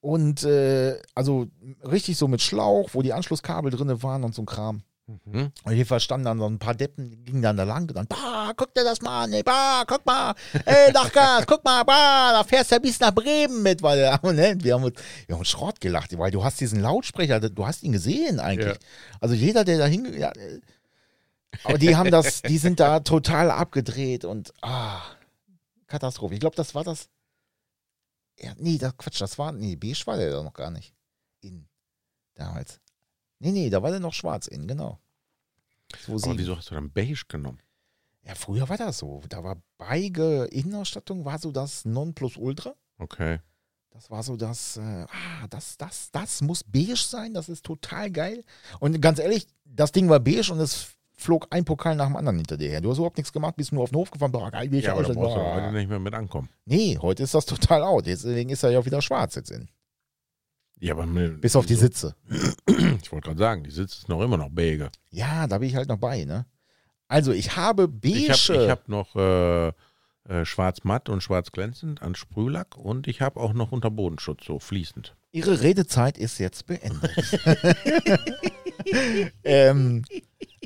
Und äh, also richtig so mit Schlauch, wo die Anschlusskabel drin waren und so ein Kram. Mhm. Und jedenfalls standen dann so ein paar Deppen, gingen dann da lang und dann, bah, guck dir das mal an, ey, bah, guck mal, ey, Lachgas, guck mal, bah, da fährst du ja bis nach Bremen mit, weil ne, wir, haben uns, wir haben uns Schrott gelacht, weil du hast diesen Lautsprecher, du hast ihn gesehen eigentlich. Ja. Also jeder, der da hinge... Ja, äh, aber die haben das, die sind da total abgedreht und, ah, Katastrophe. Ich glaube, das war das, ja, nee, das, Quatsch, das war, nee, beige war der da noch gar nicht. In, damals. Nee, nee, da war der noch schwarz in, genau. Aber 2,7. wieso hast du dann beige genommen? Ja, früher war das so. Da war beige Innenausstattung, war so das Nonplusultra. Okay. Das war so das, äh, ah, das, das, das muss beige sein, das ist total geil. Und ganz ehrlich, das Ding war beige und es flog ein Pokal nach dem anderen hinter dir her. Du hast überhaupt nichts gemacht, bist nur auf den Hof gefahren, boah, geil, wie ich Ja, aber da brauchst du heute nicht mehr mit ankommen. Nee, heute ist das total out. Deswegen ist er ja auch wieder schwarz jetzt in. Ja, aber mit, Bis auf die wieso? Sitze. Ich wollte gerade sagen, die Sitze ist noch immer noch beige. Ja, da bin ich halt noch bei, ne? Also, ich habe beige. Ich habe hab noch äh, äh, schwarz matt und schwarz glänzend an Sprühlack und ich habe auch noch Unterbodenschutz, so fließend. Ihre Redezeit ist jetzt beendet. <laughs> ähm,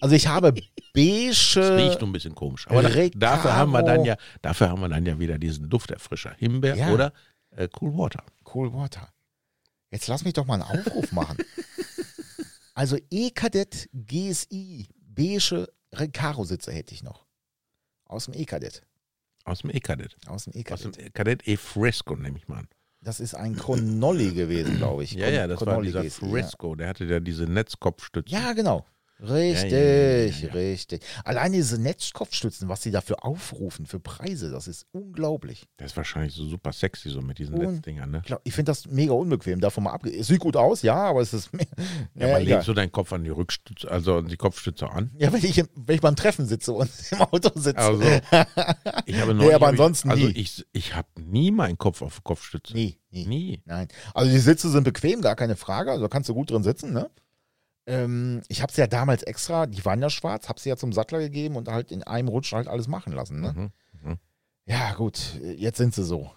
also ich habe beige. riecht nur ein bisschen komisch. Aber da, dafür haben wir dann ja, dafür haben wir dann ja wieder diesen Dufterfrischer. Himbeer Ja. oder äh, Cool Water. Cool Water. Jetzt lass mich doch mal einen Aufruf machen. <laughs> Also E-Kadett GSI beige Recaro-Sitze hätte ich noch. Aus dem E-Kadett. Aus dem E-Kadett. Aus dem Aus dem E-Kadett. Kadett E-Fresco, nehme ich mal an. Das ist ein Connolly gewesen, glaube ich. Ja, ja, das war Connolly dieser GSI, ja. Fresco. Der hatte ja diese Netzkopfstütze. Ja, genau. Richtig, Ja, ja, ja, richtig. Allein diese Netzkopfstützen, was sie dafür aufrufen für Preise, das ist unglaublich. Der ist wahrscheinlich so super sexy, so mit diesen Und- Netzdingern, ne? Ich, finde das mega unbequem, davon mal abge... Es sieht gut aus, ja, aber es ist... <laughs> Ja, ja, aber legst du deinen Kopf an die Rückstütze, also an die Kopfstütze an? ja wenn, ich, wenn ich beim Treffen sitze und <laughs> im Auto sitze. Also, <laughs> ich habe Nee, neulich, aber hab ich, ansonsten also nie. ich, ich habe nie meinen Kopf auf Kopfstütze. nee, nee, Nie. nein. Also die Sitze sind bequem, gar keine Frage, also da kannst du gut drin sitzen, ne? Ähm, ich habe sie ja damals extra, die waren ja schwarz, habe sie ja zum Sattler gegeben und halt in einem Rutsch halt alles machen lassen, ne? Mhm. Ja, gut, jetzt sind sie so.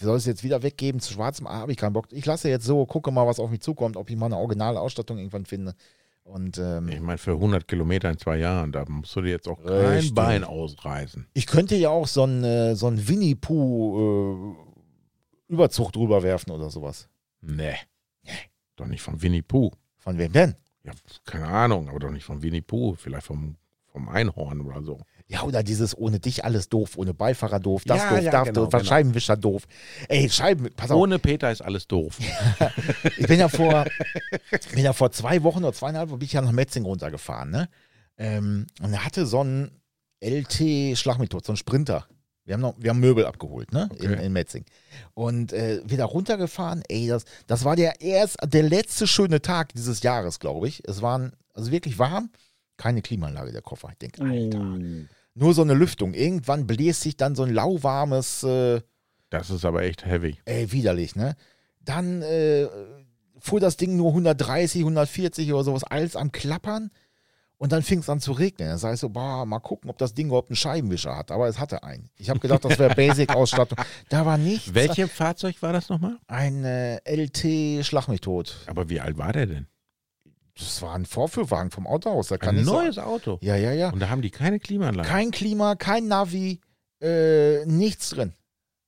Soll es jetzt wieder weggeben zu schwarzem? Ah, habe ich keinen Bock. Ich lasse jetzt so, gucke mal, was auf mich zukommt, ob ich mal eine originale Ausstattung irgendwann finde. Und ähm, Ich meine, für 100 Kilometer in zwei Jahren, da musst du dir jetzt auch kein Richtig. Bein ausreißen. ich könnte ja auch so ein, äh, so ein Winnie Pooh äh, Überzug drüber werfen oder sowas. Nee. Doch nicht von Winnie Pooh. Von wem denn? Ja, keine Ahnung, aber doch nicht von Winnie Pooh. Vielleicht vom, vom Einhorn oder so. Ja, oder dieses ohne dich alles doof, ohne Beifahrer doof, das Ja, doof, ja, das genau, doof, genau. Scheibenwischer doof. Ey, Scheiben, pass auf, Ohne Peter ist alles doof. <laughs> ich bin ja vor, bin ja vor zwei Wochen oder zweieinhalb Wochen bin ich ja nach Metzing runtergefahren, ne? Ähm, und er hatte so einen LT-Schlagmethod, so einen Sprinter. Wir haben, noch, wir haben Möbel abgeholt, ne? In, Okay. in Metzing. Und äh, wieder runtergefahren, ey, das, das war der erst, der letzte schöne Tag dieses Jahres, glaube ich. Es waren, also wirklich warm, keine Klimaanlage der Koffer. Ich denke, Alter. Nur so eine Lüftung. Irgendwann bläst sich dann so ein lauwarmes, äh, Das ist aber echt heavy. ey, widerlich, ne? Dann äh, fuhr das Ding nur 130, 140 oder sowas, alles am Klappern. Und dann fing es an zu regnen. Dann sag ich so, boah, mal gucken, ob das Ding überhaupt einen Scheibenwischer hat. Aber es hatte einen. Ich habe gedacht, das wäre <laughs> Basic-Ausstattung. Da war nichts. Welches Fahrzeug war das nochmal? Ein äh, LT-Schlagmethod. Aber wie alt war der denn? Das war ein Vorführwagen vom Autohaus. Da kann Ein neues Sagen. Auto. Ja, ja, ja. Und da haben die keine Klimaanlage. Kein Klima, kein Navi, äh, nichts drin.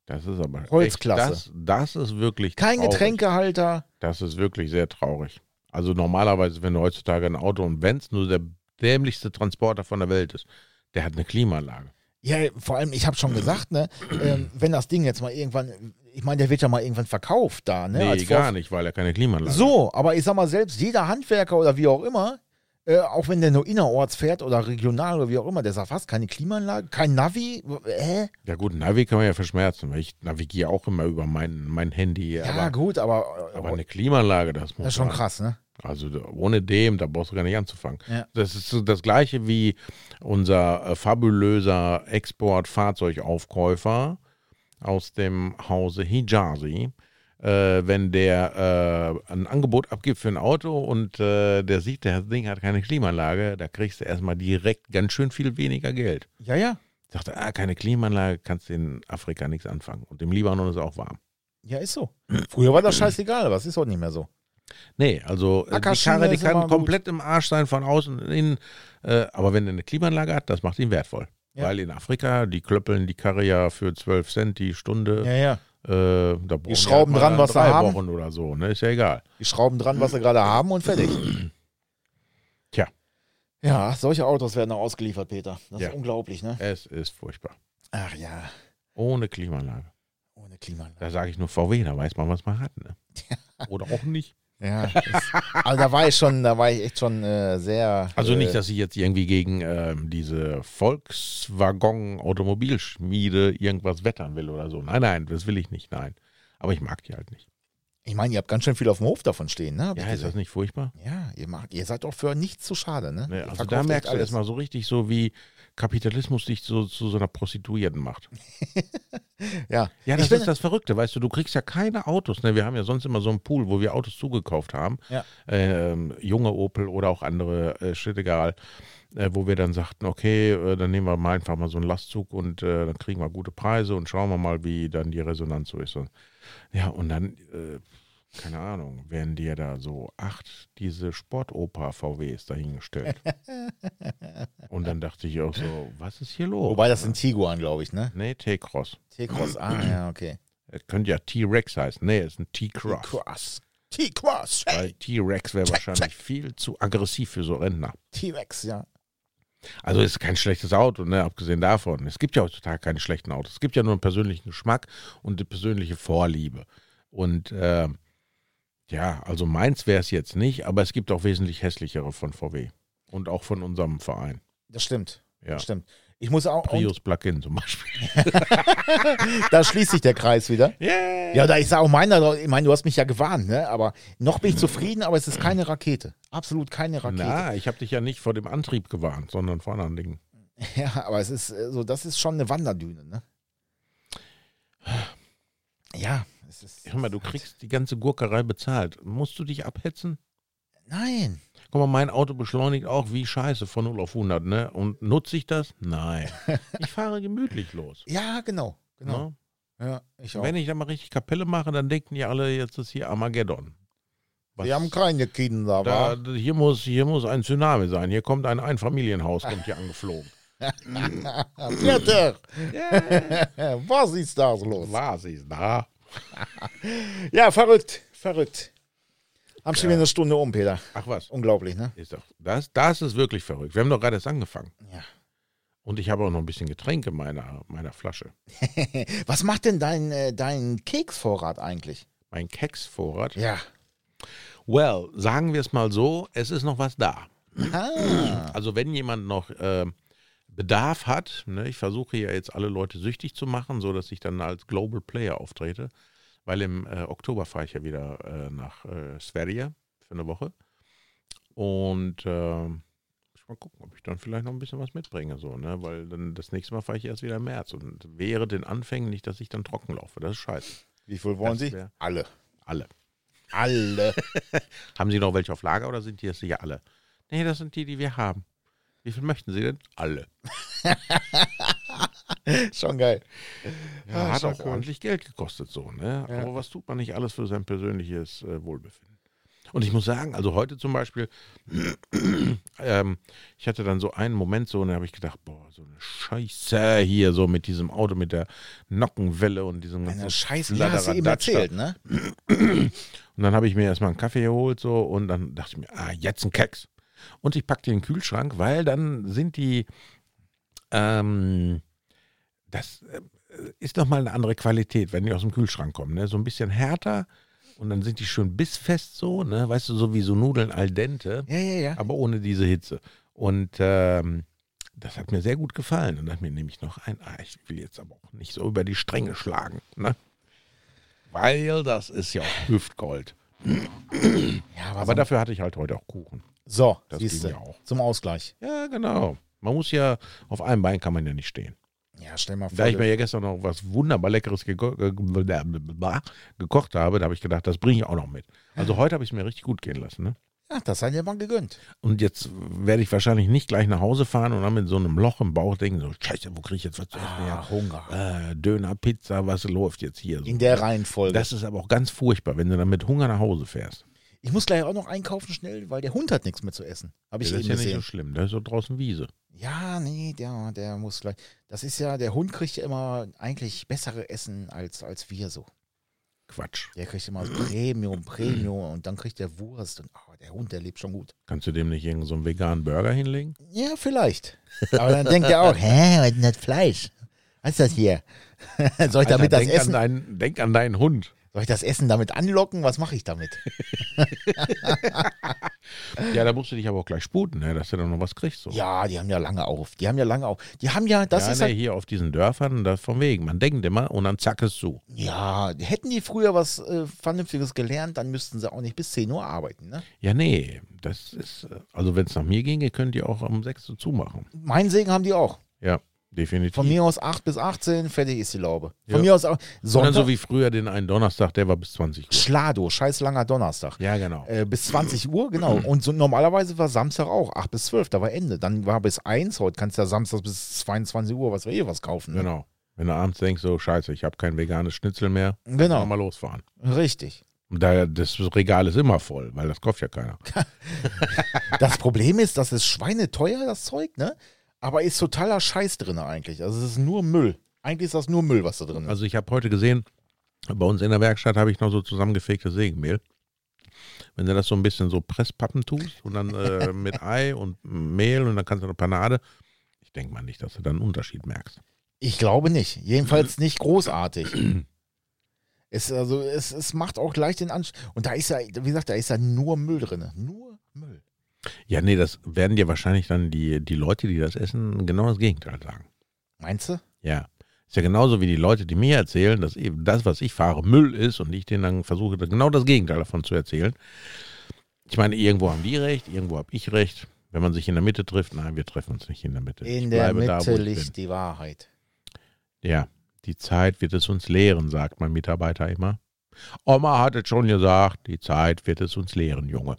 Das ist aber Holzklasse. Echt, das, das ist wirklich Kein traurig. Getränkehalter. Das ist wirklich sehr traurig. Also normalerweise, wenn du heutzutage ein Auto und wenn es nur der dämlichste Transporter von der Welt ist, der hat eine Klimaanlage. Ja, vor allem, ich habe schon gesagt, ne, ähm, wenn das Ding jetzt mal irgendwann, ich meine, der wird ja mal irgendwann verkauft da, ne? Nee, gar nicht, weil er keine Klimaanlage hat. So, aber ich sag mal, selbst jeder Handwerker oder wie auch immer, äh, auch wenn der nur innerorts fährt oder regional oder wie auch immer, der sagt, was, keine Klimaanlage, kein Navi? Äh? Ja gut, Navi kann man ja verschmerzen, weil ich navigiere auch immer über mein, mein Handy. Ja, aber, gut, aber, aber eine Klimaanlage, das muss das ist schon sein. krass, ne? Also ohne dem, da brauchst du gar nicht anzufangen. Ja. Das ist so das gleiche wie unser äh, fabulöser Export-Fahrzeugaufkäufer aus dem Hause Hijazi. Äh, wenn der äh, ein Angebot abgibt für ein Auto und äh, der sieht, das Ding hat keine Klimaanlage, da kriegst du erstmal direkt ganz schön viel weniger Geld. Ja, ja. Sagte, ah, keine Klimaanlage, kannst du in Afrika nichts anfangen. Und im Libanon ist es auch warm. Ja, ist so. Früher war das scheißegal, aber es ist heute nicht mehr so. Nee, also äh, die Karre, die kann komplett im Arsch sein von außen und innen. Äh, aber wenn er eine Klimaanlage hat, das macht ihn wertvoll. Ja. Weil in Afrika, die klöppeln die Karre ja für 12 Cent die Stunde. Ja, ja. Äh, da brauchen schrauben halt dran, was sie haben. Wochen oder so, ne? Ist ja egal. Die schrauben dran, was sie gerade haben und fertig. <clears throat> Tja. Ja, solche Autos werden auch ausgeliefert, Peter. Das Ja. ist unglaublich, ne? Es ist furchtbar. Ach ja, Ohne Klimaanlage. ohne Klimaanlage. Da sage ich nur VW, da weiß man, was man hat. Ne? <laughs> Oder auch nicht. Ja, das, also da war ich schon, da war ich echt schon äh, sehr. Also äh, nicht, dass ich jetzt irgendwie gegen ähm, diese Volkswagen-Automobilschmiede irgendwas wettern will oder so. Nein, nein, das will ich nicht, nein. Aber ich mag die halt nicht. Ich meine, ihr habt ganz schön viel auf dem Hof davon stehen, ne? Hab Ja, ist das nicht furchtbar? Ja, ihr macht, ihr seid doch für nichts zu schade, ne? Ne, Ihr also da merkst du alles. erstmal so richtig so, wie Kapitalismus dich so zu so einer Prostituierten macht. <laughs> Ja, Ja, Ich das bin- ist das Verrückte, weißt du, du kriegst ja keine Autos. Ne? Wir haben ja sonst immer so einen Pool, wo wir Autos zugekauft haben. Ja. Ähm, junge Opel oder auch andere äh, shit egal, äh, wo wir dann sagten, okay, äh, dann nehmen wir mal einfach mal so einen Lastzug und äh, dann kriegen wir gute Preise und schauen wir mal, wie dann die Resonanz so ist. Und, ja, und dann, äh, keine Ahnung, werden dir da so acht diese Sportoper-VWs dahingestellt. <laughs> und dann dachte ich auch so, was ist hier los? Wobei das sind Tiguan, glaube ich, ne? Nee, T-Cross. T-Cross, ah, <clears throat> ja, okay. Es könnte ja T-Rex heißen. Nee, es ist ein T-Cross. T-Cross. T-Cross. Weil T-Rex wäre wahrscheinlich viel zu aggressiv für so Rentner. T-Rex, ja. Also ist kein schlechtes Auto, ne? abgesehen davon. Es gibt ja heutzutage keine schlechten Autos. Es gibt ja nur einen persönlichen Geschmack und eine persönliche Vorliebe. Und äh, ja, also meins wäre es jetzt nicht, aber es gibt auch wesentlich hässlichere von VW. Und auch von unserem Verein. Das stimmt. Ja. Das stimmt. Ich muss auch. Prius Plug-in zum Beispiel. <laughs> da schließt sich der Kreis wieder. Yeah. Ja, da ist auch meiner, ich meine, du hast mich ja gewarnt, ne? Aber noch bin ich zufrieden, aber es ist keine Rakete. Absolut keine Rakete. Na, ich habe dich ja nicht vor dem Antrieb gewarnt, sondern vor anderen Dingen. <laughs> Ja, aber es ist äh, so, das ist schon eine Wanderdüne, ne? Ja, es ist. Hör mal, du kriegst die ganze Gurkerei bezahlt. Musst du dich abhetzen? Nein. Guck mal, mein Auto beschleunigt auch wie Scheiße von 0 auf 100, ne? Und nutze ich das? Nein. <laughs> Ich fahre gemütlich los. Ja, genau. Genau. Ne? Ja, ich auch. Wenn ich da mal richtig Kapelle mache, dann denken die alle, jetzt ist hier Armageddon. Was- Wir haben keine Kinder, da, wa? hier, muss, hier muss ein Tsunami sein. Hier kommt ein Einfamilienhaus, kommt hier angeflogen. <laughs> Peter, <laughs> was ist da los? Was ist da? <laughs> Ja, verrückt, verrückt. Haben schon wieder eine Stunde um, Peter. Ach was, Unglaublich, ne? ist doch, das, das ist wirklich verrückt. Wir haben doch gerade erst angefangen. Ja. Und ich habe auch noch ein bisschen Getränk in meiner, meiner Flasche. <laughs> Was macht denn dein, äh, dein Keksvorrat eigentlich? Mein Keksvorrat. Ja. Well, sagen wir es mal so, es ist noch was da. Ah. Also wenn jemand noch ähm, Bedarf hat, ne, ich versuche ja jetzt alle Leute süchtig zu machen, so dass ich dann als Global Player auftrete, weil im äh, Oktober fahre ich ja wieder äh, nach äh, Sverige für eine Woche und äh, muss mal gucken, ob ich dann vielleicht noch ein bisschen was mitbringe, so, ne, weil dann das nächste Mal fahre ich erst wieder im März und wäre den Anfängen nicht, dass ich dann trocken laufe, das ist scheiße. Wie viel wollen Das Sie? Alle. Alle. Alle. <laughs> Haben Sie noch welche auf Lager oder sind die jetzt sicher alle? Nee, das sind die, die wir haben. Wie viel möchten Sie denn? Alle. <laughs> Schon geil. Ja, Ah, hat auch cool. ordentlich Geld gekostet so, ne? Ja. Aber was tut man nicht alles für sein persönliches äh, Wohlbefinden? Und ich muss sagen, also heute zum Beispiel, <clears throat> ähm, ich hatte dann so einen Moment so, und da habe ich gedacht, boah, so eine Scheiße hier, so mit diesem Auto, mit der Nockenwelle und diesem Eine ganzen Scheiße, ja, hast du eben erzählt, ne? <clears throat> Und dann habe ich mir erstmal einen Kaffee geholt so und dann dachte ich mir, ah, jetzt ein Keks. Und ich packte den Kühlschrank, weil dann sind die, ähm, das äh, ist nochmal eine andere Qualität, wenn die aus dem Kühlschrank kommen. Ne? So ein bisschen härter und dann sind die schön bissfest so, ne? weißt du, so wie so Nudeln al dente, Ja, ja, ja. aber ohne diese Hitze. Und ähm, das hat mir sehr gut gefallen. Und dann mir nehme ich noch ein, ah, ich will jetzt aber auch nicht so über die Stränge schlagen. Ne? Weil das ist ja auch Hüftgold. ja Aber dafür hatte ich halt heute auch Kuchen. So, das ging ja auch. zum Ausgleich. Ja, genau. Man muss ja, auf einem Bein kann man ja nicht stehen. Ja, stell mal vor. Da ich mir ja gestern noch was wunderbar Leckeres geko gekocht habe, da habe ich gedacht, das bringe ich auch noch mit. Also heute habe ich es mir richtig gut gehen lassen. Ne? ja, das sei dir mal gegönnt. Und jetzt werde ich wahrscheinlich nicht gleich nach Hause fahren und dann mit so einem Loch im Bauch denken, so, scheiße, wo kriege ich jetzt was zu essen? Ah, Hunger. Äh, Döner, Pizza, was läuft jetzt hier? So. In der Reihenfolge. Das ist aber auch ganz furchtbar, wenn du dann mit Hunger nach Hause fährst. Ich muss gleich auch noch einkaufen schnell, weil der Hund hat nichts mehr zu essen. Habe ich das ist eben ja nicht so schlimm, da ist so draußen Wiese. Ja, nee, der, der muss gleich. Das ist ja, der Hund kriegt ja immer eigentlich bessere Essen als, als wir so. Quatsch. Der kriegt immer Premium, Premium und dann kriegt der Wurst. Und oh, der Hund, der lebt schon gut. Kannst du dem nicht irgendeinen so einen veganen Burger hinlegen? Ja, vielleicht. Aber dann denkt er auch, <laughs> hä, was ist denn das Fleisch? Was ist das hier? <laughs> Soll ich damit Alter, das denk, Essen, an deinen, denk an deinen Hund. Soll ich das Essen damit anlocken? Was mache ich damit? <laughs> Ja, da musst du dich aber auch gleich sputen, ne, dass du dann noch was kriegst. So. Ja, die haben ja lange auf. Die haben ja lange auf. Die haben ja, das ja, ist ne, halt, hier auf diesen Dörfern, da von wegen. Man denkt immer und dann zack es zu. ja, hätten die früher was äh, Vernünftiges gelernt, dann müssten sie auch nicht bis 10 Uhr arbeiten. Ne? Ja, nee, das ist, äh, also wenn es nach mir ginge, könnt ihr auch um 6 Uhr zumachen. Mein Segen haben die auch. Ja, definitiv. Von mir aus 8 bis 18, fertig ist die Laube. Von Ja. mir aus auch. dann Sonntag, so wie früher den einen Donnerstag, der war bis 20 Uhr. Schlado, scheiß langer Donnerstag. Ja, genau. Äh, bis 20 Uhr, genau. <clears throat> Und so normalerweise war Samstag auch 8 bis 12, da war Ende. Dann war bis 1, heute kannst du ja Samstag bis 22 Uhr, was wir eh was kaufen. Ne? Genau. Wenn du abends denkst, so scheiße, ich habe kein veganes Schnitzel mehr, Genau, mal losfahren. richtig. Da, das Regal ist immer voll, weil das kauft ja keiner. <laughs> Das Problem ist, das ist schweineteuer, das Zeug, ne? Aber ist totaler Scheiß drin eigentlich. Also es ist nur Müll. Eigentlich ist das nur Müll, was da drin ist. Also ich habe heute gesehen, bei uns in der Werkstatt habe ich noch so zusammengefegtes Sägenmehl. Wenn du das so ein bisschen so Presspappen tust und dann äh, <laughs> mit Ei und Mehl und dann kannst du eine Panade. Ich denke mal nicht, dass du da einen Unterschied merkst. Ich glaube nicht. Jedenfalls nicht großartig. <clears throat> es, also, es, es macht auch gleich den Anspruch. Und da ist ja, wie gesagt, da ist ja nur Müll drin. Nur Müll. Ja, nee, das werden dir wahrscheinlich dann die, die Leute, die das essen, genau das Gegenteil sagen. Meinst du? Ja. Ist ja genauso wie die Leute, die mir erzählen, dass eben das, was ich fahre, Müll ist und ich denen dann versuche, genau das Gegenteil davon zu erzählen. Ich meine, irgendwo haben die recht, irgendwo habe ich recht. Wenn man sich in der Mitte trifft, nein, wir treffen uns nicht in der Mitte. In ich der bleibe da, Mitte bin. liegt die Wahrheit. Ja, die Zeit wird es uns lehren, sagt mein Mitarbeiter immer. Oma hat es schon gesagt, die Zeit wird es uns lehren, Junge.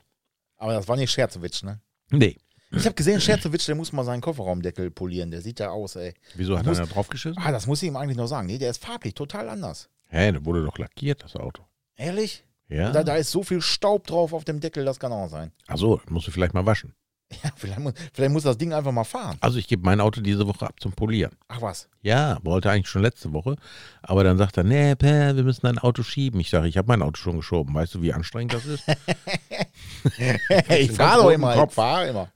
Aber das war nicht Scherzewitsch, ne? Nee. Ich habe gesehen, Scherzewitsch, der muss mal seinen Kofferraumdeckel polieren. Der sieht ja aus, ey. Wieso hat Muss- einer draufgeschissen? Ah, das muss ich ihm eigentlich noch sagen. Nee, der ist farblich total anders. Hä, der wurde doch lackiert, das Auto. Ehrlich? Ja. Da, da ist so viel Staub drauf auf dem Deckel, das kann auch sein. Achso, musst du vielleicht mal waschen. <laughs> Ja, vielleicht muss, vielleicht muss das Ding einfach mal fahren. Also ich gebe mein Auto diese Woche ab zum Polieren. Ach was. Ja, wollte eigentlich schon letzte Woche. Aber dann sagt er, nee, Pä, wir müssen dein Auto schieben. Ich sage, ich habe mein Auto schon geschoben. Weißt du, wie anstrengend das ist? <laughs> ich <laughs> fahre doch immer, ich Kopf. fahre immer.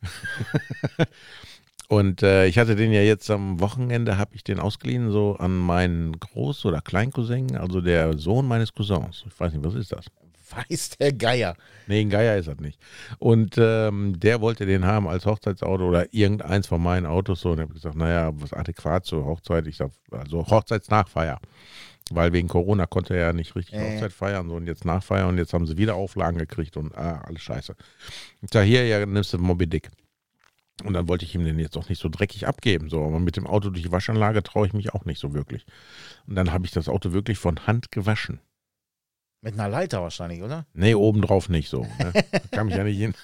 Und äh, ich hatte den ja jetzt am Wochenende, habe ich den ausgeliehen, so an meinen Groß- oder Kleincousin, also der Sohn meines Cousins. Ich weiß nicht, was ist das? <laughs> Weiß der Geier. Nee, ein Geier ist das nicht. Und ähm, der wollte den haben als Hochzeitsauto oder irgendeins von meinen Autos. So. Und ich habe gesagt, naja, was adäquat zur Hochzeit. Ich sag, also Hochzeitsnachfeier. Weil wegen Corona konnte er ja nicht richtig Äh. Hochzeit feiern. So, und jetzt Nachfeier und jetzt haben sie wieder Auflagen gekriegt und ah, alles scheiße. Ich sag, hier, ja, nimmst du Moby Dick. Und dann wollte ich ihm den jetzt auch nicht so dreckig abgeben. So, aber mit dem Auto durch die Waschanlage traue ich mich auch nicht so wirklich. Und dann habe ich das Auto wirklich von Hand gewaschen. Mit einer Leiter wahrscheinlich, oder? Nee, obendrauf nicht so. Ne? Kann mich ja nicht hin.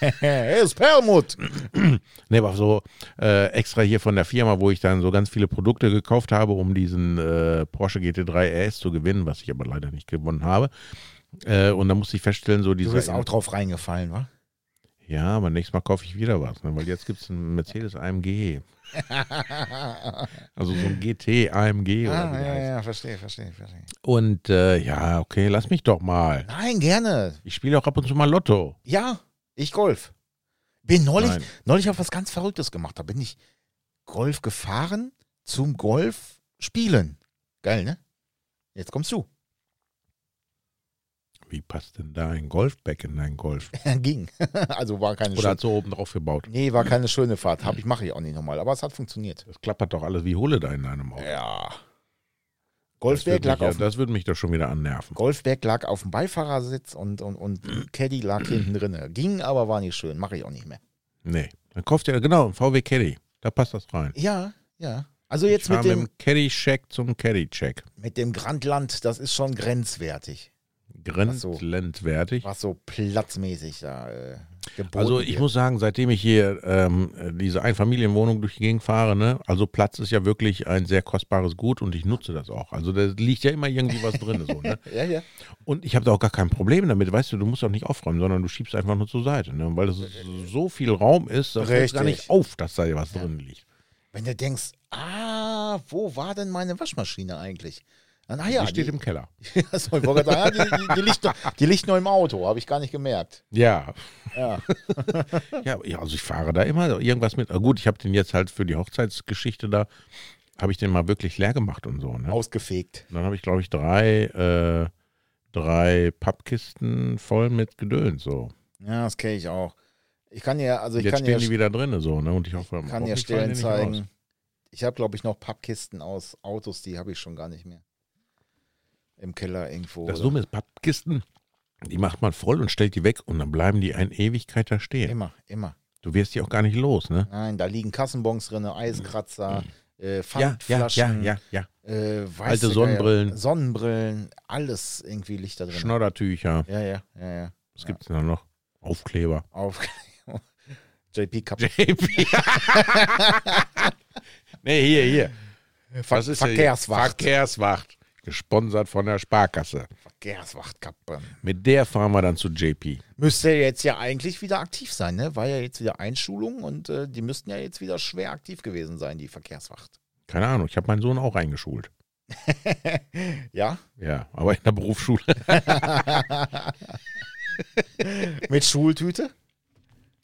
<laughs> hey, ist Perlmutt. <clears throat> Ne, aber so äh, extra hier von der Firma, wo ich dann so ganz viele Produkte gekauft habe, um diesen äh, Porsche GT3 RS zu gewinnen, was ich aber leider nicht gewonnen habe. Äh, und da musste ich feststellen, so Du diese. bist auch drauf reingefallen, wa? Ja, aber nächstes Mal kaufe ich wieder was, ne? weil jetzt gibt es einen Mercedes AMG. <laughs> Also so ein GT AMG oder ah, wie der ja, heißt. ja, verstehe, verstehe, verstehe. Und äh, ja, okay, lass mich doch mal. Nein, gerne. Ich spiele auch ab und zu mal Lotto. Ja, ich Golf. Bin neulich, Nein. neulich auf was ganz Verrücktes gemacht. Da bin ich Golf gefahren zum Golf spielen. Geil, ne? Jetzt kommst du. Wie passt denn da ein Golfback in dein Golf? <laughs> Ging. <laughs> also war keine Oder hat so oben drauf gebaut? Nee, war keine schöne Fahrt. Hab ich, mache ich auch nicht nochmal. Aber es hat funktioniert. Das klappert doch alles wie Hulle da in deinem Auto. Ja. Golfberg lag, mich, auf, das würde mich doch schon wieder annerven. Golfberg lag auf dem Beifahrersitz und, und, und Caddy lag hinten drin. Ging, aber war nicht schön. Mache ich auch nicht mehr. Nee. Dann kauft ihr, genau, VW Caddy. Da passt das rein. Ja, ja. Also jetzt mit mit dem, dem Caddy-Check zum Caddy-Check. mit dem Grandland, das ist schon grenzwertig, Grenzlandwertig. was so platzmäßig da äh, geboten Also ich wird. muss sagen, seitdem ich hier ähm, diese Einfamilienwohnung durch die Gegend fahre, ne, also Platz ist ja wirklich ein sehr kostbares Gut und ich nutze das auch. Also da liegt ja immer irgendwie was drin. So, ne? <laughs> Ja, ja. Und ich habe da auch gar kein Problem damit. Weißt du, du musst auch nicht aufräumen, sondern du schiebst einfach nur zur Seite. Ne? Weil das so viel Raum ist, da fällt gar nicht auf, dass da was drin liegt. Wenn du denkst, ah, wo war denn meine Waschmaschine eigentlich? Ah, naja, die steht im Keller. <laughs> Achso, ich wollte gerade sagen, die, die, die, liegt noch, die liegt noch im Auto, habe ich gar nicht gemerkt. Ja. Ja. <laughs> ja, ja, also ich fahre da immer irgendwas mit. Ah, Gut, ich habe den jetzt halt für die Hochzeitsgeschichte da, habe ich den mal wirklich leer gemacht und so. Ne? Ausgefegt. Dann habe ich, glaube ich, drei, äh, drei Pappkisten voll mit Gedöns. So. Ja, das kenne ich auch. Ich kann ja, also ich Jetzt kann stehen ja, die wieder drin, so, ne? Und ich hoffe, kann ja Stellen die zeigen. Ich habe, glaube ich, noch Pappkisten aus Autos, die habe ich schon gar nicht mehr. Im Keller irgendwo. Das? Dumme ist, Pappkisten, die macht man voll und stellt die weg und dann bleiben die eine Ewigkeit da stehen. Immer, immer. Du wirst die auch gar nicht los, ne? Nein, da liegen Kassenbons drin, Eiskratzer, äh, Ja, ja, ja, Pfandflaschen, ja. Äh, Alte Sonnenbrillen. Geier, Sonnenbrillen, alles irgendwie Licht da drin. Schnoddertücher. Ja, ja, ja, ja. Was gibt's denn da noch? Aufkleber. Auf <laughs> JP Cup. JP. <laughs> nee, hier, hier. Ver Verkehrswacht. Verkehrswacht. Gesponsert von der Sparkasse. Verkehrswachtkappe. Mit der fahren wir dann zu JP. Müsste jetzt ja eigentlich wieder aktiv sein, ne? War ja jetzt wieder Einschulung und äh, die müssten ja jetzt wieder schwer aktiv gewesen sein, die Verkehrswacht. Keine Ahnung, ich habe meinen Sohn auch eingeschult. <laughs> Ja? Ja, aber in der Berufsschule. <laughs> Mit Schultüte?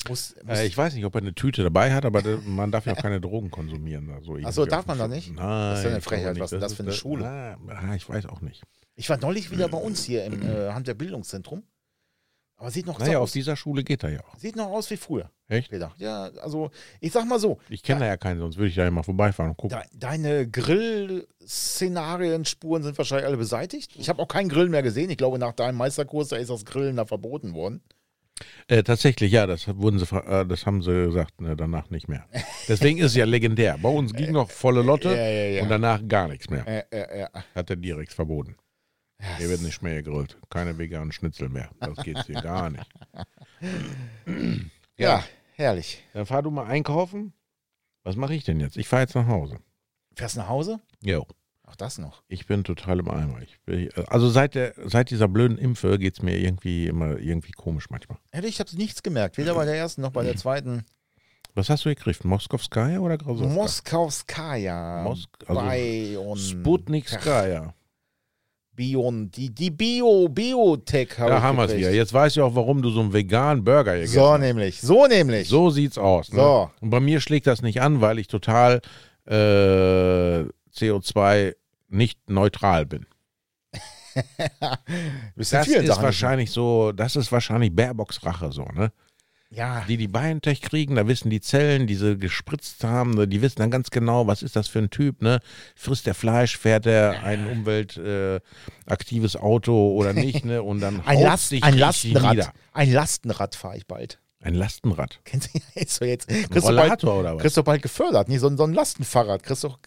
Muss, muss, Äh, ich weiß nicht, ob er eine Tüte dabei hat, aber man darf ja auch <laughs> keine Drogen konsumieren. Also Ach so, irgendwie darf auf man da nicht? Nein. Das ist ja eine Frechheit. glaube nicht. Was ist das für eine Schule? Ah, ah, ich weiß auch nicht. ich war neulich wieder bei uns hier im äh, Handwerkbildungszentrum. Aber sieht noch, so Naja, auf aus, dieser Schule geht er ja auch. sieht noch aus wie früher. Echt? Peter. Ja, also ich sag mal so, Ich kenne da ja keinen, sonst würde ich da ja mal vorbeifahren und gucken. de deine Grill-Szenarien-Spuren sind wahrscheinlich alle beseitigt. Ich habe auch keinen Grill mehr gesehen. Ich glaube, nach deinem Meisterkurs, da ist das Grillen da verboten worden. Äh, tatsächlich, ja, das wurden sie, äh, das haben sie gesagt, ne, danach nicht mehr. Deswegen ist es ja legendär. Bei uns ging noch volle Lotte Ja, ja, ja. und danach gar nichts mehr. Äh, äh, äh. Hat er direkt verboten. Hier wird nicht mehr gegrillt. Keine veganen Schnitzel mehr. Das geht hier gar nicht. Ja, herrlich. Dann fahr du mal einkaufen. Was mache ich denn jetzt? Ich fahre jetzt nach Hause. Fährst nach Hause? Jo. Auch das noch. Ich bin total im Eimer. Bin, also seit, der, seit dieser blöden Impfe geht es mir irgendwie immer irgendwie komisch manchmal. Hätte ich habe nichts gemerkt. Weder bei der ersten noch bei der zweiten. Was hast du gekriegt? Moskowskaja oder Grasowska? Moskowskaja. Mosk also Bion. Sputnikskaja. Bion. Die, die Bio, Biotech habe Da haben wir es wieder. Jetzt weiß ich auch, warum du so einen veganen Burger hier So nämlich. So nämlich. So sieht's aus. Ne? So. Und bei mir schlägt das nicht an, weil ich total äh, CO2 nicht neutral bin. <laughs> Das ist Sachen wahrscheinlich so, das ist wahrscheinlich Baerbocks Rache so, ne? Ja. Die die BioNTech kriegen, da wissen die Zellen, die sie gespritzt haben, ne, die wissen dann ganz genau, was ist das für ein Typ, ne? Frisst der Fleisch, fährt er ein umweltaktives äh, Auto oder nicht, ne? Und dann Ein, Last, ein Lastenrad. Ein Lastenrad fahre ich bald. Ein Lastenrad. <laughs> Kennst du jetzt. Ein Kriegst du bald, oder was? kriegst du bald gefördert. Nee, so, ein- so ein Lastenfahrrad. Kriegst doch,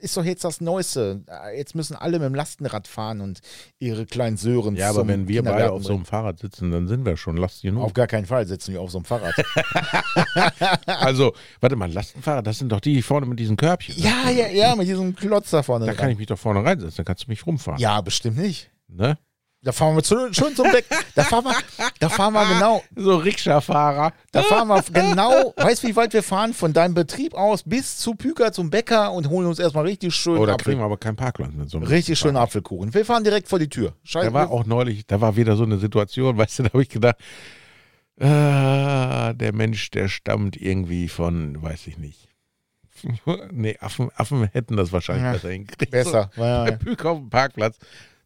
ist doch jetzt das Neueste. Jetzt müssen alle mit dem Lastenrad fahren und ihre kleinen Sören Ja, aber wenn wir beide auf so einem Fahrrad sitzen, dann sind wir schon last genug. Auf gar keinen Fall sitzen wir auf so einem Fahrrad. <laughs> Also, warte mal, Lastenfahrrad, das sind doch die, die vorne mit diesen Körbchen. ne? ja, ja, ja, mit diesem Klotz da vorne. Da dran. kann ich mich doch vorne reinsetzen, dann kannst du mich rumfahren. ja, bestimmt nicht. Ne? Da fahren wir zu, schön zum Beck. Da fahren wir, da fahren wir genau, <laughs> So Rikscha-Fahrer. da fahren wir genau, weißt du, wie weit wir fahren? Von deinem Betrieb aus bis zu Püker zum Bäcker und holen uns erstmal richtig schön Oh, da Apfel. kriegen wir aber keinen Parkplatz mit so einem Richtig schönen. Apfelkuchen. Wir fahren direkt vor die Tür. Scheiße. Da war auch neulich, da war wieder so eine Situation, weißt du, da habe ich gedacht, ah, der Mensch, der stammt irgendwie von, weiß ich nicht. <laughs> nee, Affen, Affen hätten das wahrscheinlich Ja, besser hingekriegt. besser. <laughs> So, Ja, bei ja. Püker auf dem Parkplatz.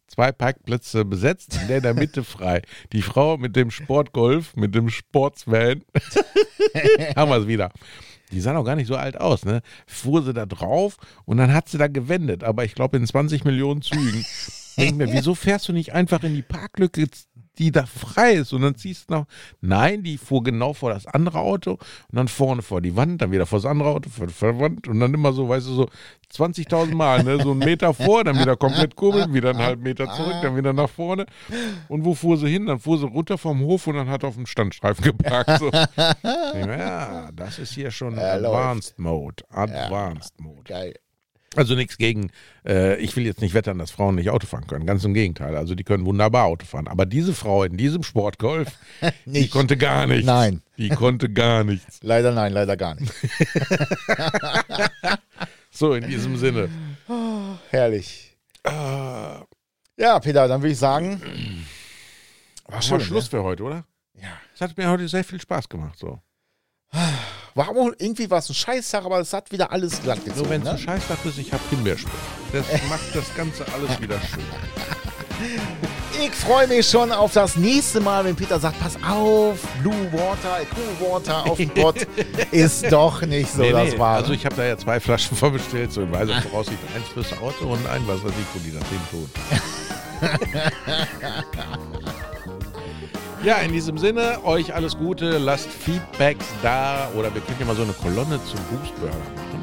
Zwei Parkplätze besetzt, der in der Mitte frei. Die Frau mit dem Sportgolf, mit dem Sportsvan. <laughs> Haben wir es wieder. Die sah noch gar nicht so alt aus, ne? Fuhr sie da drauf und dann hat sie da gewendet, aber ich glaube in 20 Millionen Zügen. Denk mir, wieso fährst du nicht einfach in die Parklücke die da frei ist und dann ziehst du noch. Nein, die fuhr genau vor das andere Auto und dann vorne vor die Wand, dann wieder vor das andere Auto, vor die Wand und dann immer so, weißt du, so 20.000 Mal, ne? so einen Meter vor, dann wieder komplett kurbeln, wieder einen halben Meter zurück, dann wieder nach vorne. Und wo fuhr sie hin? Dann fuhr sie runter vom Hof und dann hat auf dem Standstreifen geparkt. So. <laughs> ja, das ist hier schon Ja, Advanced Mode. Advanced Mode. Geil. Also nichts gegen, äh, ich will jetzt nicht wettern, dass Frauen nicht Auto fahren können. Ganz im Gegenteil. Also die können wunderbar Auto fahren. Aber diese Frau in diesem Sportgolf, <laughs> die konnte gar nichts. Nein. Die konnte gar nichts. <laughs> Leider nein, leider gar nicht. <laughs> So, in diesem Sinne. Herrlich. Ah, Ja, Peter, dann würde ich sagen, war schön. Schluss für heute, oder? Ne? Ja. Es hat mir heute sehr viel Spaß gemacht. So. <sighs> War auch irgendwie was ein Scheißtag, aber es hat wieder alles glatt Nur gezogen. wenn es Ne? ein Scheißtag ist, ich habe Himbeerspray. Das <laughs> macht das Ganze alles wieder schön. <laughs> Ich freue mich schon auf das nächste Mal, wenn Peter sagt, pass auf, Blue Water, Cool Water auf dem Pott <laughs> ist doch nicht so Nee, das nee, Wahre. Also ich habe da ja zwei Flaschen vorbestellt, so in Weise voraussicht eins fürs Auto und ein, was weiß ich, wo die das hin tun. Ja, in diesem Sinne, euch alles Gute, lasst Feedbacks da oder wir können ja mal so eine Kolonne zum Boostburger machen.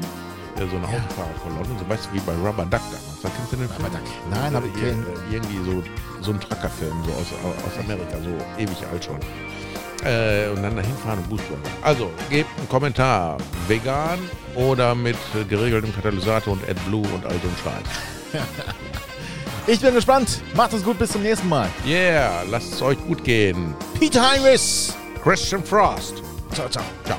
Ja, so eine Autofahrerkolonne, so weißt du, wie bei Rubber Duck damals. Da kennst du den Film? Rubber Duck. Nein, hab ich Ir- Irgendwie so, so ein Truckerfilm, so aus, aus Amerika, so ewig alt schon. Äh, und dann dahin fahren und Boostburger. Also, gebt einen Kommentar. Vegan oder mit geregeltem Katalysator und AdBlue und all so ein Scheiß. <laughs> Ich bin gespannt. Macht es gut, bis zum nächsten Mal. Yeah, lasst es euch gut gehen. Peter Heinrichs. Christian Frost. Ciao, ciao. Ciao.